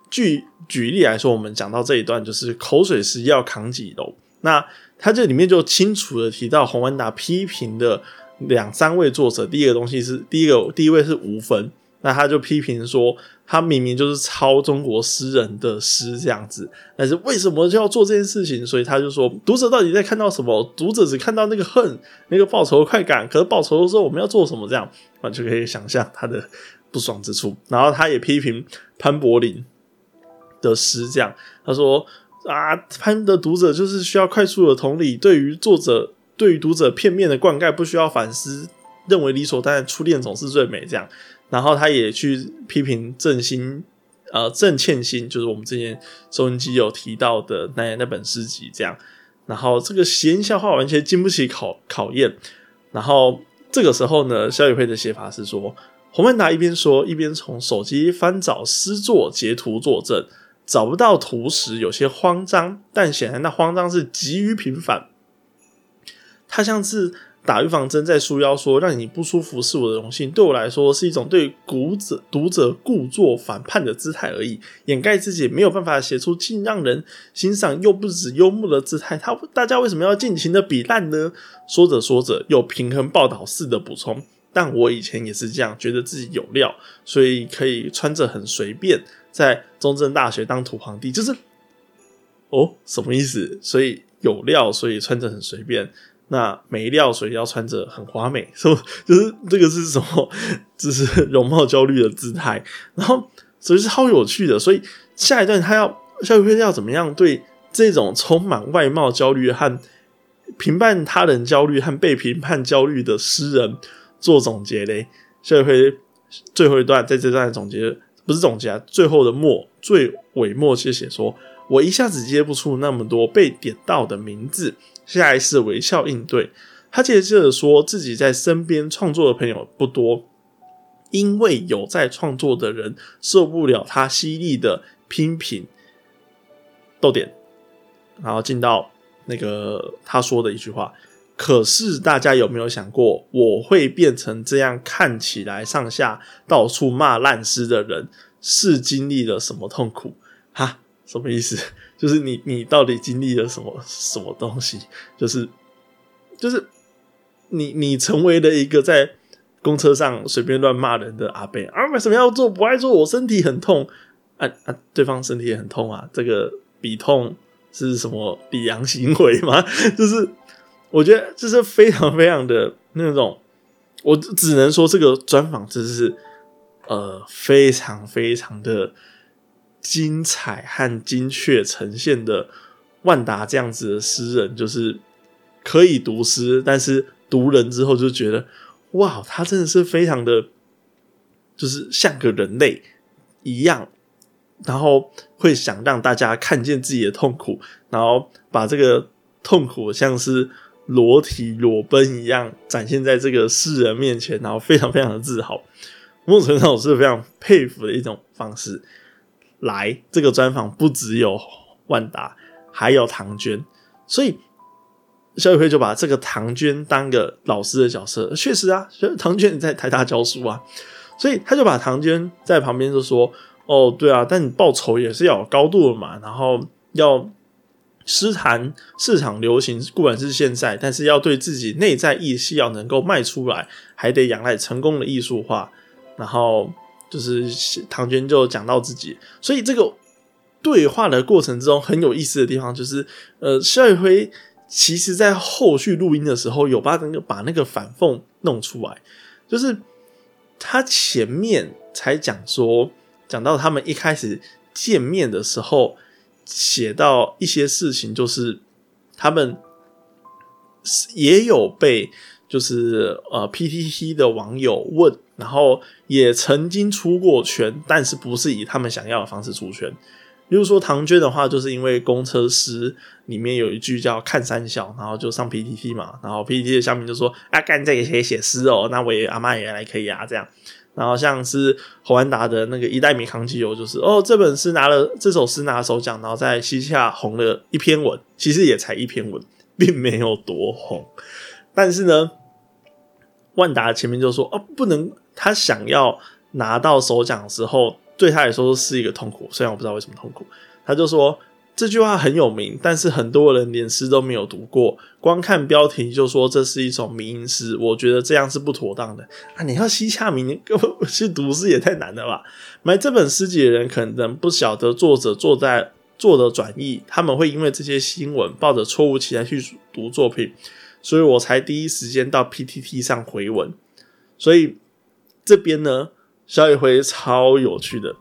举举例来说，我们讲到这一段，就是口水是要扛几楼。那他这里面就清楚的提到洪万达批评的两三位作者。第一个东西是第一个，第一位是吴芬，那他就批评说，他明明就是抄中国诗人的诗这样子，但是为什么就要做这件事情？所以他就说，读者到底在看到什么？读者只看到那个恨，那个报仇的快感。可是报仇的时候，我们要做什么？这样啊，就可以想象他的不爽之处。然后他也批评潘柏林。的诗这样，他说啊，潘的读者就是需要快速的同理，对于作者对于读者片面的灌溉不需要反思，认为理所当然初恋总是最美这样。然后他也去批评郑心，呃，郑倩心，就是我们之前收音机有提到的那那本诗集这样。然后这个谐音笑话完全经不起考考验。然后这个时候呢，肖宇辉的写法是说，洪曼达一边说一边从手机翻找诗作截图作证。找不到图时有些慌张，但显然那慌张是急于平反。他像是打预防针在束腰，说让你不舒服是我的荣幸，对我来说是一种对读者读者故作反叛的姿态而已，掩盖自己没有办法写出既让人欣赏又不止幽默的姿态。他大家为什么要尽情的比烂呢？说着说着又平衡报道似的补充。但我以前也是这样，觉得自己有料，所以可以穿着很随便，在中正大学当土皇帝，就是哦，什么意思？所以有料，所以穿着很随便；那没料，所以要穿着很华美，是不？就是这个是什么？这是容貌焦虑的姿态。然后，所以是超有趣的。所以下一段他要肖雨飞要怎么样对这种充满外貌焦虑和评判他人焦虑和被评判焦虑的诗人？做总结嘞，所以会最后一段在这段总结不是总结啊，最后的末最尾末去写说，我一下子接不出那么多被点到的名字，下一次微笑应对。他接着说自己在身边创作的朋友不多，因为有在创作的人受不了他犀利的批评。逗点，然后进到那个他说的一句话。可是大家有没有想过，我会变成这样看起来上下到处骂烂诗的人，是经历了什么痛苦？哈，什么意思？就是你你到底经历了什么什么东西？就是就是你你成为了一个在公车上随便乱骂人的阿贝啊？为什么要做？不爱做，我身体很痛啊啊！对方身体也很痛啊，这个比痛是什么比阳行为吗？就是。我觉得这是非常非常的那种，我只能说这个专访真是呃非常非常的精彩和精确呈现的万达这样子的诗人，就是可以读诗，但是读人之后就觉得哇，他真的是非常的，就是像个人类一样，然后会想让大家看见自己的痛苦，然后把这个痛苦像是。裸体裸奔一样展现在这个世人面前，然后非常非常的自豪。孟成上我是非常佩服的一种方式。来，这个专访不只有万达，还有唐娟，所以肖宇辉就把这个唐娟当个老师的角色。确实啊，唐娟在台大教书啊，所以他就把唐娟在旁边就说：“哦，对啊，但你报仇也是要有高度的嘛，然后要。”诗坛市场流行，不管是现在，但是要对自己内在意识要能够卖出来，还得仰赖成功的艺术化。然后就是唐娟就讲到自己，所以这个对话的过程之中很有意思的地方，就是呃，肖宇辉其实在后续录音的时候有把那个把那个反缝弄出来，就是他前面才讲说，讲到他们一开始见面的时候，写到一些事情，就是他们也有被就是呃 PTT 的网友问，然后也曾经出过圈，但是不是以他们想要的方式出圈。比如说唐娟的话，就是因为公车诗里面有一句叫“看三小”，然后就上 PPT 嘛，然后 PPT 的下面就说：“啊，干这个可以写诗哦，那我也阿妈也来可以啊。”这样，然后像是侯安达的那个《一代米康基友》，就是哦，这本诗拿了这首诗拿首奖，然后在西夏红了一篇文，其实也才一篇文，并没有多红。但是呢，万达前面就说：“哦，不能，他想要拿到首奖的时候。”对他来说是一个痛苦，虽然我不知道为什么痛苦。他就说这句话很有名，但是很多人连诗都没有读过，光看标题就说这是一首名诗，我觉得这样是不妥当的啊！你要西夏名，根本去读诗也太难了吧？买这本诗集的人可能不晓得作者坐在作者转译，他们会因为这些新闻抱着错误期待去读作品，所以我才第一时间到 PTT 上回文。所以这边呢？小宇辉超有趣的，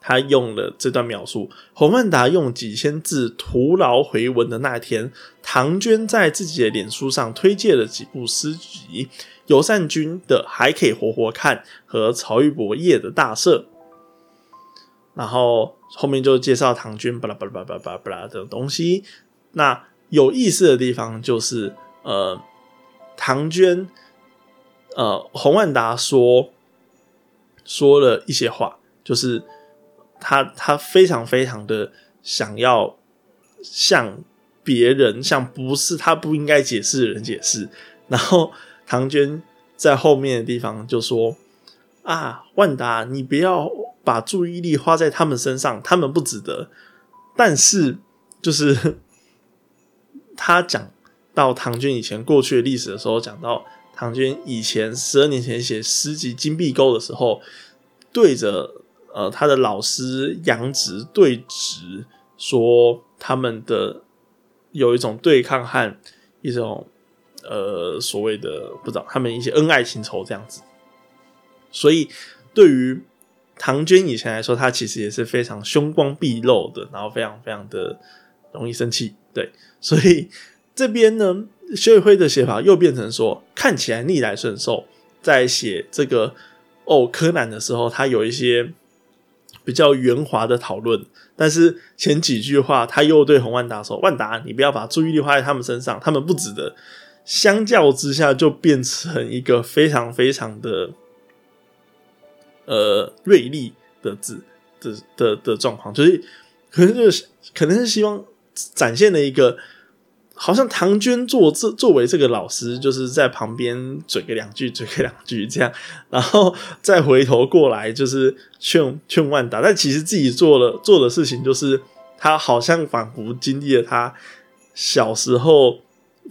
他用了这段描述：洪万达用几千字徒劳回文的那天，唐娟在自己的脸书上推荐了几部诗集，尤善君的《还可以活活看》和曹玉博夜的大赦。然后后面就介绍唐娟巴拉巴拉巴拉巴拉巴拉的东西。那有意思的地方就是，呃，唐娟，呃，洪万达说。说了一些话，就是他他非常非常的想要向别人向不是他不应该解释的人解释，然后唐娟在后面的地方就说：“啊，万达，你不要把注意力花在他们身上，他们不值得。”但是就是 他讲到唐军以前过去的历史的时候，讲到。唐军以前十二年前写诗集《金碧沟》的时候，对着呃他的老师杨直对直说，他们的有一种对抗和一种呃所谓的不知道他们一些恩爱情仇这样子。所以对于唐娟以前来说，他其实也是非常凶光毕露的，然后非常非常的容易生气。对，所以这边呢。薛宇辉的写法又变成说，看起来逆来顺受，在写这个哦柯南的时候，他有一些比较圆滑的讨论，但是前几句话他又对洪万达说：“万达，你不要把注意力花在他们身上，他们不值得。”相较之下，就变成一个非常非常的呃锐利的字的的的状况，就是可能就是可能是希望展现了一个。好像唐娟作这作为这个老师，就是在旁边嘴个两句，嘴个两句这样，然后再回头过来就是劝劝万达，但其实自己做了做的事情，就是他好像仿佛经历了他小时候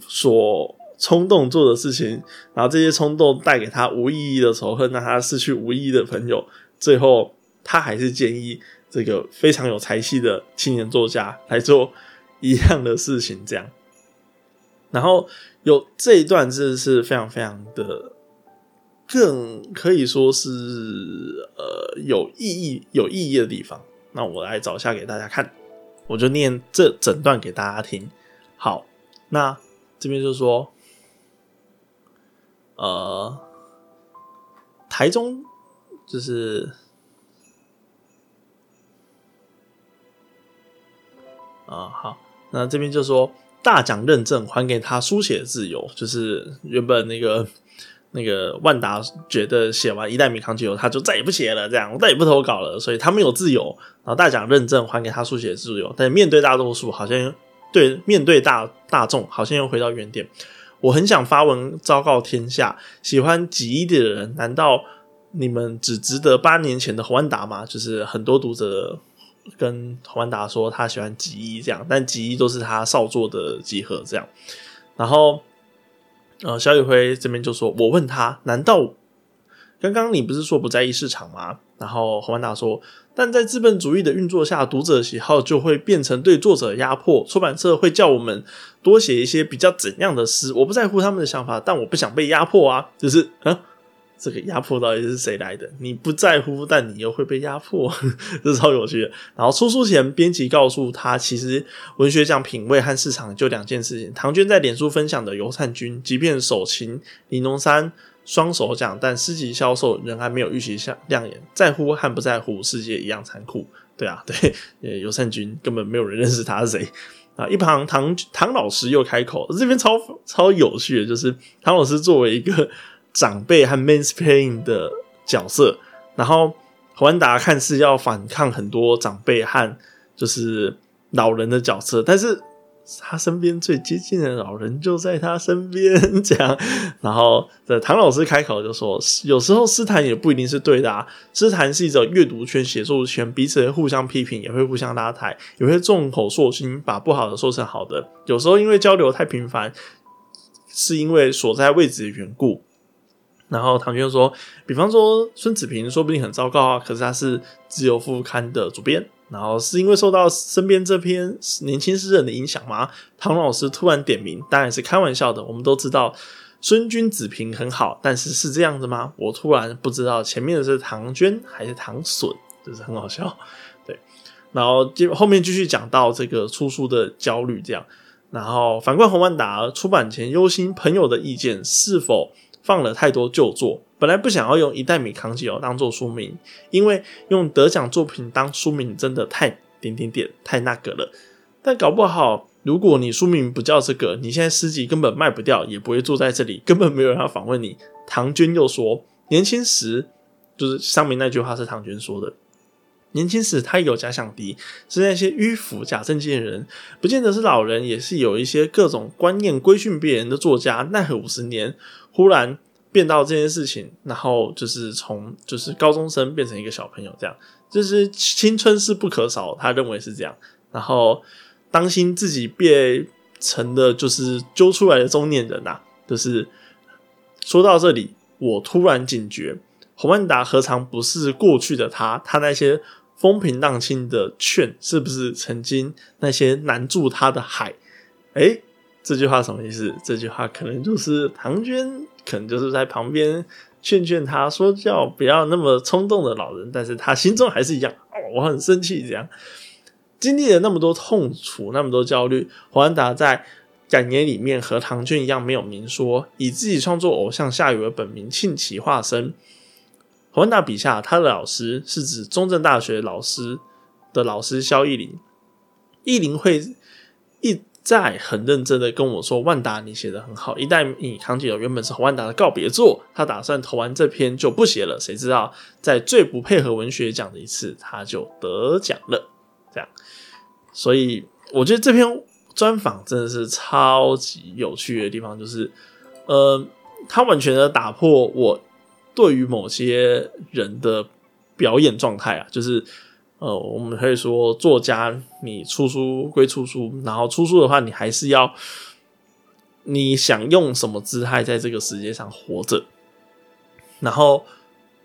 所冲动做的事情，然后这些冲动带给他无意义的仇恨，让他失去无意义的朋友，最后他还是建议这个非常有才气的青年作家来做一样的事情，这样。然后有这一段，真的是非常非常的，更可以说是呃有意义、有意义的地方。那我来找一下给大家看，我就念这整段给大家听。好，那这边就说，呃，台中就是啊，好，那这边就说。大奖认证还给他书写自由，就是原本那个那个万达觉得写完一代米康基友他就再也不写了，这样我再也不投稿了，所以他没有自由。然后大奖认证还给他书写自由，但面对大多数，好像对面对大大众，好像又回到原点。我很想发文昭告天下，喜欢吉一的人，难道你们只值得八年前的万达吗？就是很多读者。跟洪万达说他喜欢吉一这样，但吉一都是他少作的集合这样。然后，呃，小宇辉这边就说：“我问他，难道刚刚你不是说不在意市场吗？然后侯万达说，但在资本主义的运作下，读者喜好就会变成对作者压迫，出版社会叫我们多写一些比较怎样的诗。我不在乎他们的想法，但我不想被压迫啊，就是啊。这个压迫到底是谁来的？你不在乎，但你又会被压迫，这超有趣的。然后出书前，编辑告诉他，其实文学奖品味和市场就两件事情。唐娟在脸书分享的《游灿君》，即便手琴李农山双手奖，但诗集销售仍然没有预期下亮眼。在乎和不在乎，世界一样残酷。对啊，对，呃，游灿君根本没有人认识他是谁啊。一旁唐唐老师又开口，这边超超有趣的，就是唐老师作为一个。长辈和 mansplaining 的角色，然后侯安达看似要反抗很多长辈和就是老人的角色，但是他身边最接近的老人就在他身边，这样。然后的唐老师开口就说：“有时候斯坦也不一定是对的，啊，诗坛是一种阅读圈、写作圈，彼此互相批评，也会互相拉抬，也会众口铄金，把不好的说成好的。有时候因为交流太频繁，是因为所在位置的缘故。”然后唐娟说：“比方说孙子平，说不定很糟糕啊，可是他是自由副刊的主编。然后是因为受到身边这篇年轻诗人的影响吗？”唐老师突然点名，当然是开玩笑的。我们都知道孙君子平很好，但是是这样子吗？我突然不知道前面的是唐娟还是唐笋，就是很好笑。对，然后接后面继续讲到这个出书的焦虑，这样。然后反观洪万达出版前忧心朋友的意见是否。放了太多旧作，本来不想要用一袋米扛起哦当做书名，因为用得奖作品当书名真的太点点点太那个了。但搞不好，如果你书名不叫这个，你现在诗集根本卖不掉，也不会坐在这里，根本没有人要访问你。唐娟又说，年轻时就是上面那句话是唐娟说的。年轻时他有假想敌，是那些迂腐假正经的人，不见得是老人，也是有一些各种观念规训别人的作家。奈何五十年忽然变到这件事情，然后就是从就是高中生变成一个小朋友，这样就是青春是不可少，他认为是这样。然后当心自己变成的就是揪出来的中年人呐。就是说到这里，我突然警觉，洪万达何尝不是过去的他？他那些。风平浪静的劝，是不是曾经那些难住他的海？哎，这句话什么意思？这句话可能就是唐娟，可能就是在旁边劝劝他说叫，不要那么冲动的老人。但是他心中还是一样，哦，我很生气。这样经历了那么多痛楚，那么多焦虑，黄安达在感言里面和唐娟一样，没有明说，以自己创作偶像夏雨为本名庆奇化身。侯万达笔下，他的老师是指中正大学老师的老师肖义林。义林会一 在很认真的跟我说：“万达，你写的很好，一代你扛起了原本是万达的告别作，他打算投完这篇就不写了。谁知道在最不配合文学奖的一次，他就得奖了。这样，所以我觉得这篇专访真的是超级有趣的地方，就是呃，他完全的打破我。对于某些人的表演状态啊，就是呃，我们可以说作家，你出书归出书，然后出书的话，你还是要你想用什么姿态在这个世界上活着。然后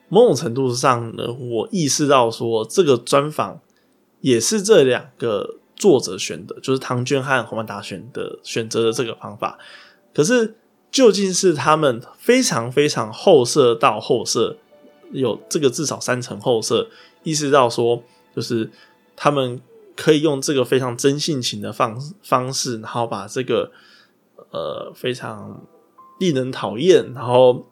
某种程度上呢，我意识到说，这个专访也是这两个作者选的，就是唐娟和洪万达选的选择的这个方法。可是。究竟是他们非常非常后设到后设，有这个至少三层后设，意识到说，就是他们可以用这个非常真性情的方方式，然后把这个呃非常令人讨厌，然后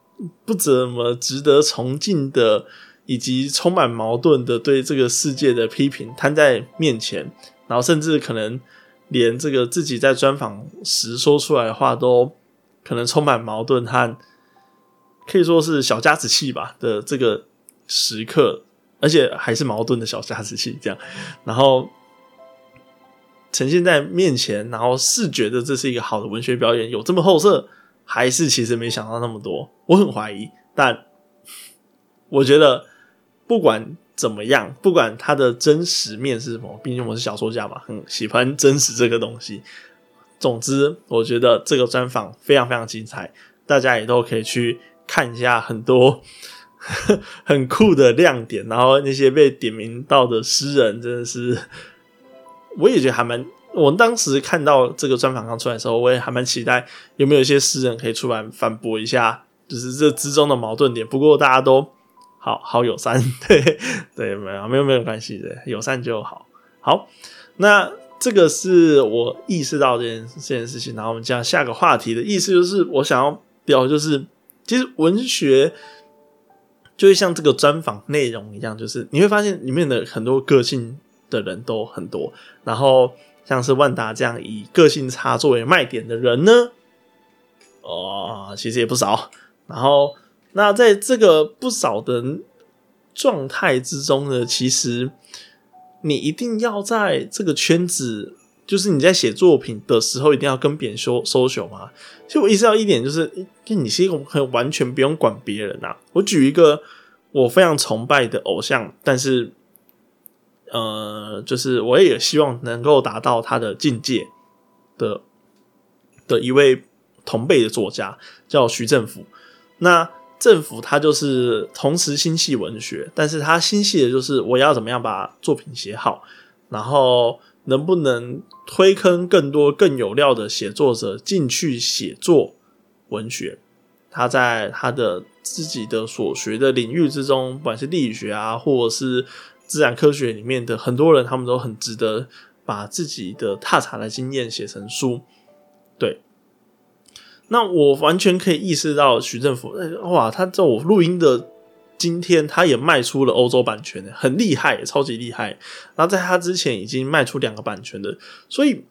不怎么值得崇敬的，以及充满矛盾的对这个世界的批评摊在面前，然后甚至可能连这个自己在专访时说出来的话都。可能充满矛盾和可以说是小家子气吧的这个时刻，而且还是矛盾的小家子气这样，然后呈现在面前，然后是觉得这是一个好的文学表演，有这么厚色，还是其实没想到那么多？我很怀疑，但我觉得不管怎么样，不管它的真实面是什么，毕竟我是小说家嘛，很喜欢真实这个东西。总之，我觉得这个专访非常非常精彩，大家也都可以去看一下很多 很酷的亮点，然后那些被点名到的诗人，真的是，我也觉得还蛮。我当时看到这个专访刚出来的时候，我也还蛮期待有没有一些诗人可以出来反驳一下，就是这之中的矛盾点。不过大家都好好友善，对对，没有没有没有关系的，友善就好。好，那这个是我意识到这件这件事情。然后我们讲下个话题的意思，就是我想要表，就是其实文学。就会像这个专访内容一样，就是你会发现里面的很多个性的人都很多，然后像是万达这样以个性差作为卖点的人呢，哦，其实也不少。然后那在这个不少的状态之中呢，其实你一定要在这个圈子。就是你在写作品的时候，一定要跟别人说 social 吗？其实我意识到一点，就是你是一个很完全不用管别人啊。我举一个我非常崇拜的偶像，但是呃，就是我也希望能够达到他的境界的的一位同辈的作家，叫徐政府。那政府他就是同时心系文学，但是他心系的就是我要怎么样把作品写好，然后。能不能推坑更多更有料的写作者进去写作文学？他在他的自己的所学的领域之中，不管是地理学啊，或者是自然科学里面的很多人，他们都很值得把自己的踏查的经验写成书。对，那我完全可以意识到徐政府，哇，他在我录音的。今天他也卖出了欧洲版权，很厉害，超级厉害。然后在他之前已经卖出两个版权的，所以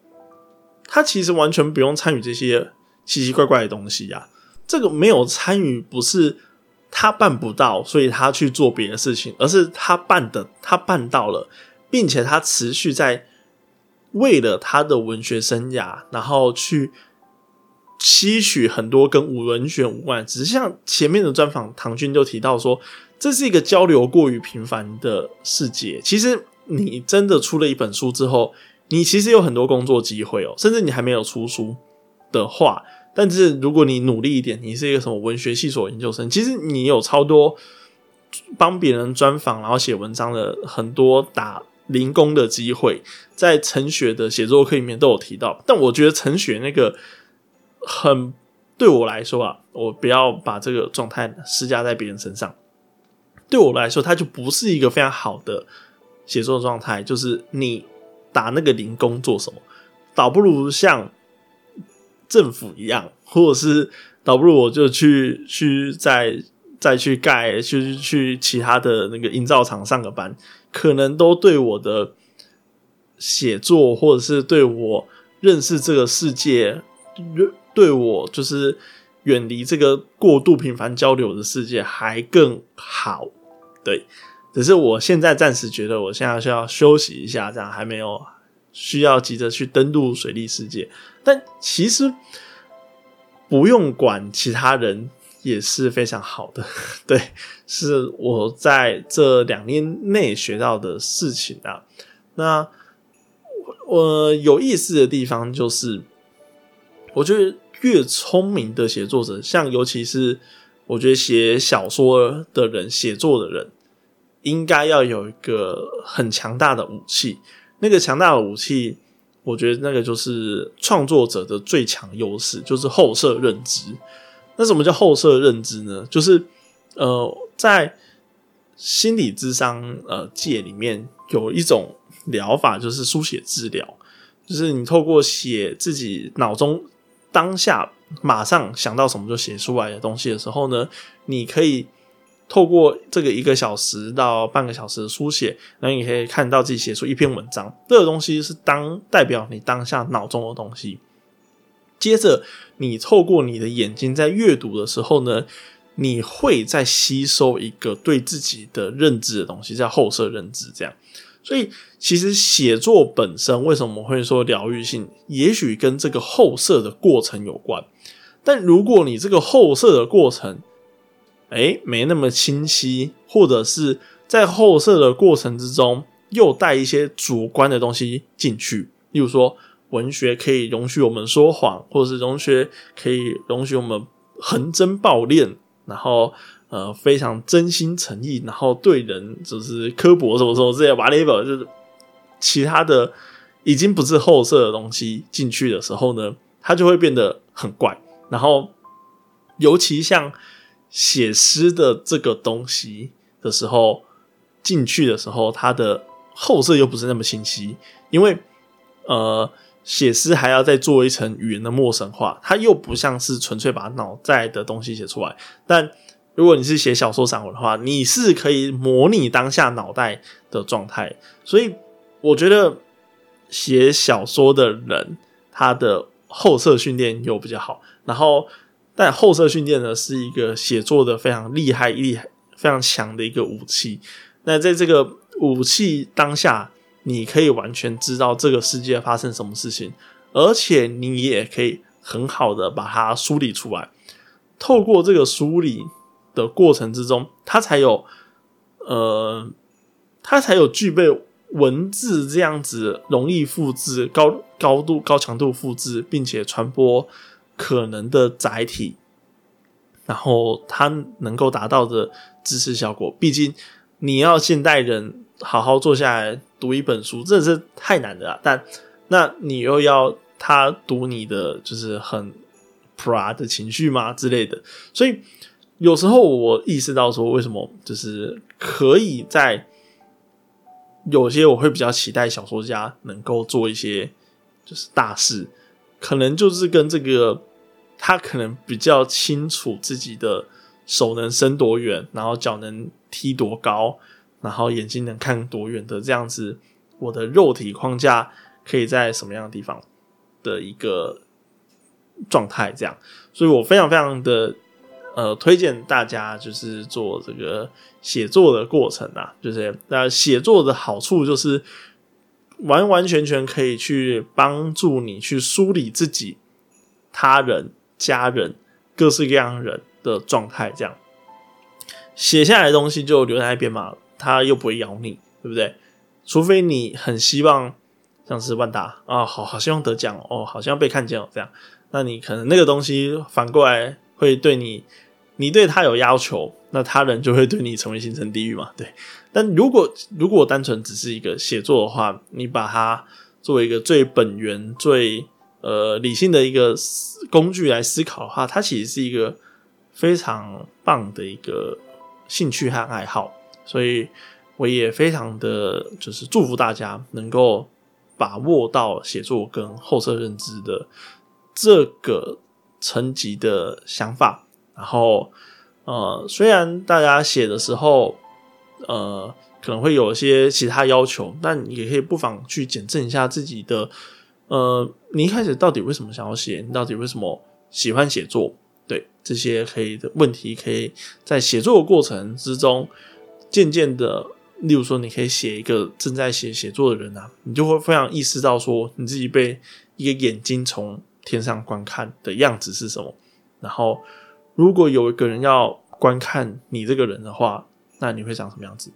他其实完全不用参与这些奇奇怪怪的东西呀。这个没有参与，不是他办不到，所以他去做别的事情，而是他办的，他办到了，并且他持续在为了他的文学生涯，然后去吸取很多跟文学无关，只是像前面的专访，唐军就提到说。这是一个交流过于频繁的世界。其实，你真的出了一本书之后，你其实有很多工作机会哦。甚至你还没有出书的话，但是如果你努力一点，你是一个什么文学系所研究生，其实你有超多帮别人专访，然后写文章的很多打零工的机会，在陈雪的写作课里面都有提到。但我觉得陈雪那个很对我来说啊，我不要把这个状态施加在别人身上。对我来说，它就不是一个非常好的写作状态。就是你打那个零工做什么，倒不如像政府一样，或者是倒不如我就去去再再去盖，去去其他的那个营造厂上个班，可能都对我的写作，或者是对我认识这个世界，对我就是远离这个过度频繁交流的世界还更好。对，只是我现在暂时觉得，我现在需要休息一下，这样还没有需要急着去登陆水利世界。但其实不用管其他人也是非常好的。对，是我在这两年内学到的事情啊。那我有意思的地方就是，我觉得越聪明的写作者，像尤其是我觉得写小说的人，写作的人。应该要有一个很强大的武器，那个强大的武器，我觉得那个就是创作者的最强优势，就是后设认知。那什么叫后设认知呢？就是呃，在心理智商呃界里面有一种疗法，就是书写治疗，就是你透过写自己脑中当下马上想到什么就写出来的东西的时候呢，你可以。透过这个一个小时到半个小时的书写，然后你可以看到自己写出一篇文章。这个东西是当代表你当下脑中的东西。接着，你透过你的眼睛在阅读的时候呢，你会在吸收一个对自己的认知的东西，叫后设认知。这样，所以其实写作本身为什么会说疗愈性，也许跟这个后设的过程有关。但如果你这个后设的过程，哎，没那么清晰，或者是在后设的过程之中又带一些主观的东西进去，例如说文学可以容许我们说谎，或者是文学可以容许我们横征暴敛，然后呃非常真心诚意，然后对人就是刻薄什么什么之类，whatever，就是其他的已经不是后色的东西进去的时候呢，它就会变得很怪。然后尤其像写诗的这个东西的时候进去的时候，它的后色又不是那么清晰，因为呃。写诗还要再做一层语言的陌生化，它又不像是纯粹把脑袋的东西写出来。但如果你是写小说散文的话，你是可以模拟当下脑袋的状态。所以我觉得写小说的人，他的后设训练又比较好。然后，但后设训练呢，是一个写作的非常厉害、厉害、非常强的一个武器。那在这个武器当下。你可以完全知道这个世界发生什么事情，而且你也可以很好的把它梳理出来。透过这个梳理的过程之中，它才有呃，它才有具备文字这样子容易复制、高高度、高强度复制，并且传播可能的载体，然后它能够达到的知识效果。毕竟你要现代人。好好坐下来读一本书，真的是太难的了。但那你又要他读你的，就是很 pra 的情绪吗之类的？所以有时候我意识到说，为什么就是可以在有些我会比较期待小说家能够做一些就是大事，可能就是跟这个他可能比较清楚自己的手能伸多远，然后脚能踢多高。然后眼睛能看多远的这样子，我的肉体框架可以在什么样的地方的一个状态？这样，所以我非常非常的呃推荐大家就是做这个写作的过程啊，就是那写作的好处就是完完全全可以去帮助你去梳理自己、他人、家人各式各样人的状态，这样写下来的东西就留在那边嘛。它又不会咬你，对不对？除非你很希望像是万达啊，好好希望得奖哦，好像被看见哦，这样，那你可能那个东西反过来会对你，你对他有要求，那他人就会对你成为形成地狱嘛？对。但如果如果单纯只是一个写作的话，你把它作为一个最本源、最呃理性的一个工具来思考的话，它其实是一个非常棒的一个兴趣和爱好。所以我也非常的就是祝福大家能够把握到写作跟后设认知的这个层级的想法。然后，呃，虽然大家写的时候，呃，可能会有一些其他要求，但也可以不妨去检证一下自己的，呃，你一开始到底为什么想要写？你到底为什么喜欢写作？对这些可以的问题，可以在写作的过程之中。渐渐的，例如说，你可以写一个正在写写作的人啊，你就会非常意识到说，你自己被一个眼睛从天上观看的样子是什么。然后，如果有一个人要观看你这个人的话，那你会长什么样子？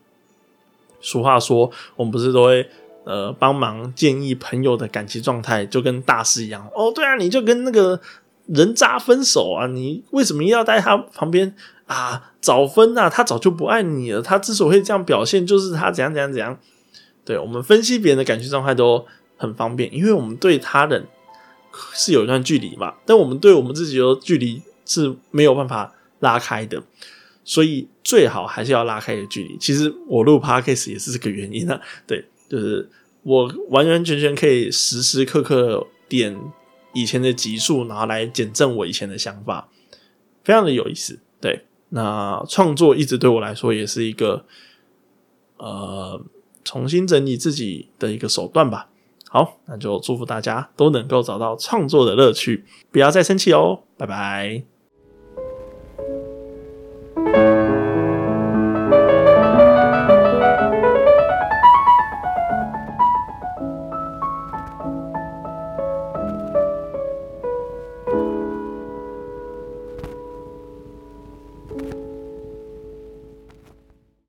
俗话说，我们不是都会呃帮忙建议朋友的感情状态，就跟大师一样。哦，对啊，你就跟那个人渣分手啊，你为什么一定要在他旁边？啊，早分啊！他早就不爱你了。他之所以会这样表现，就是他怎样怎样怎样。对我们分析别人的感情状态都很方便，因为我们对他人是有一段距离嘛，但我们对我们自己的距离是没有办法拉开的，所以最好还是要拉开一个距离。其实我录 podcast 也是这个原因啊。对，就是我完完全全可以时时刻刻点以前的集数，然后来检证我以前的想法，非常的有意思。对。那创作一直对我来说也是一个，呃，重新整理自己的一个手段吧。好，那就祝福大家都能够找到创作的乐趣，不要再生气哦，拜拜。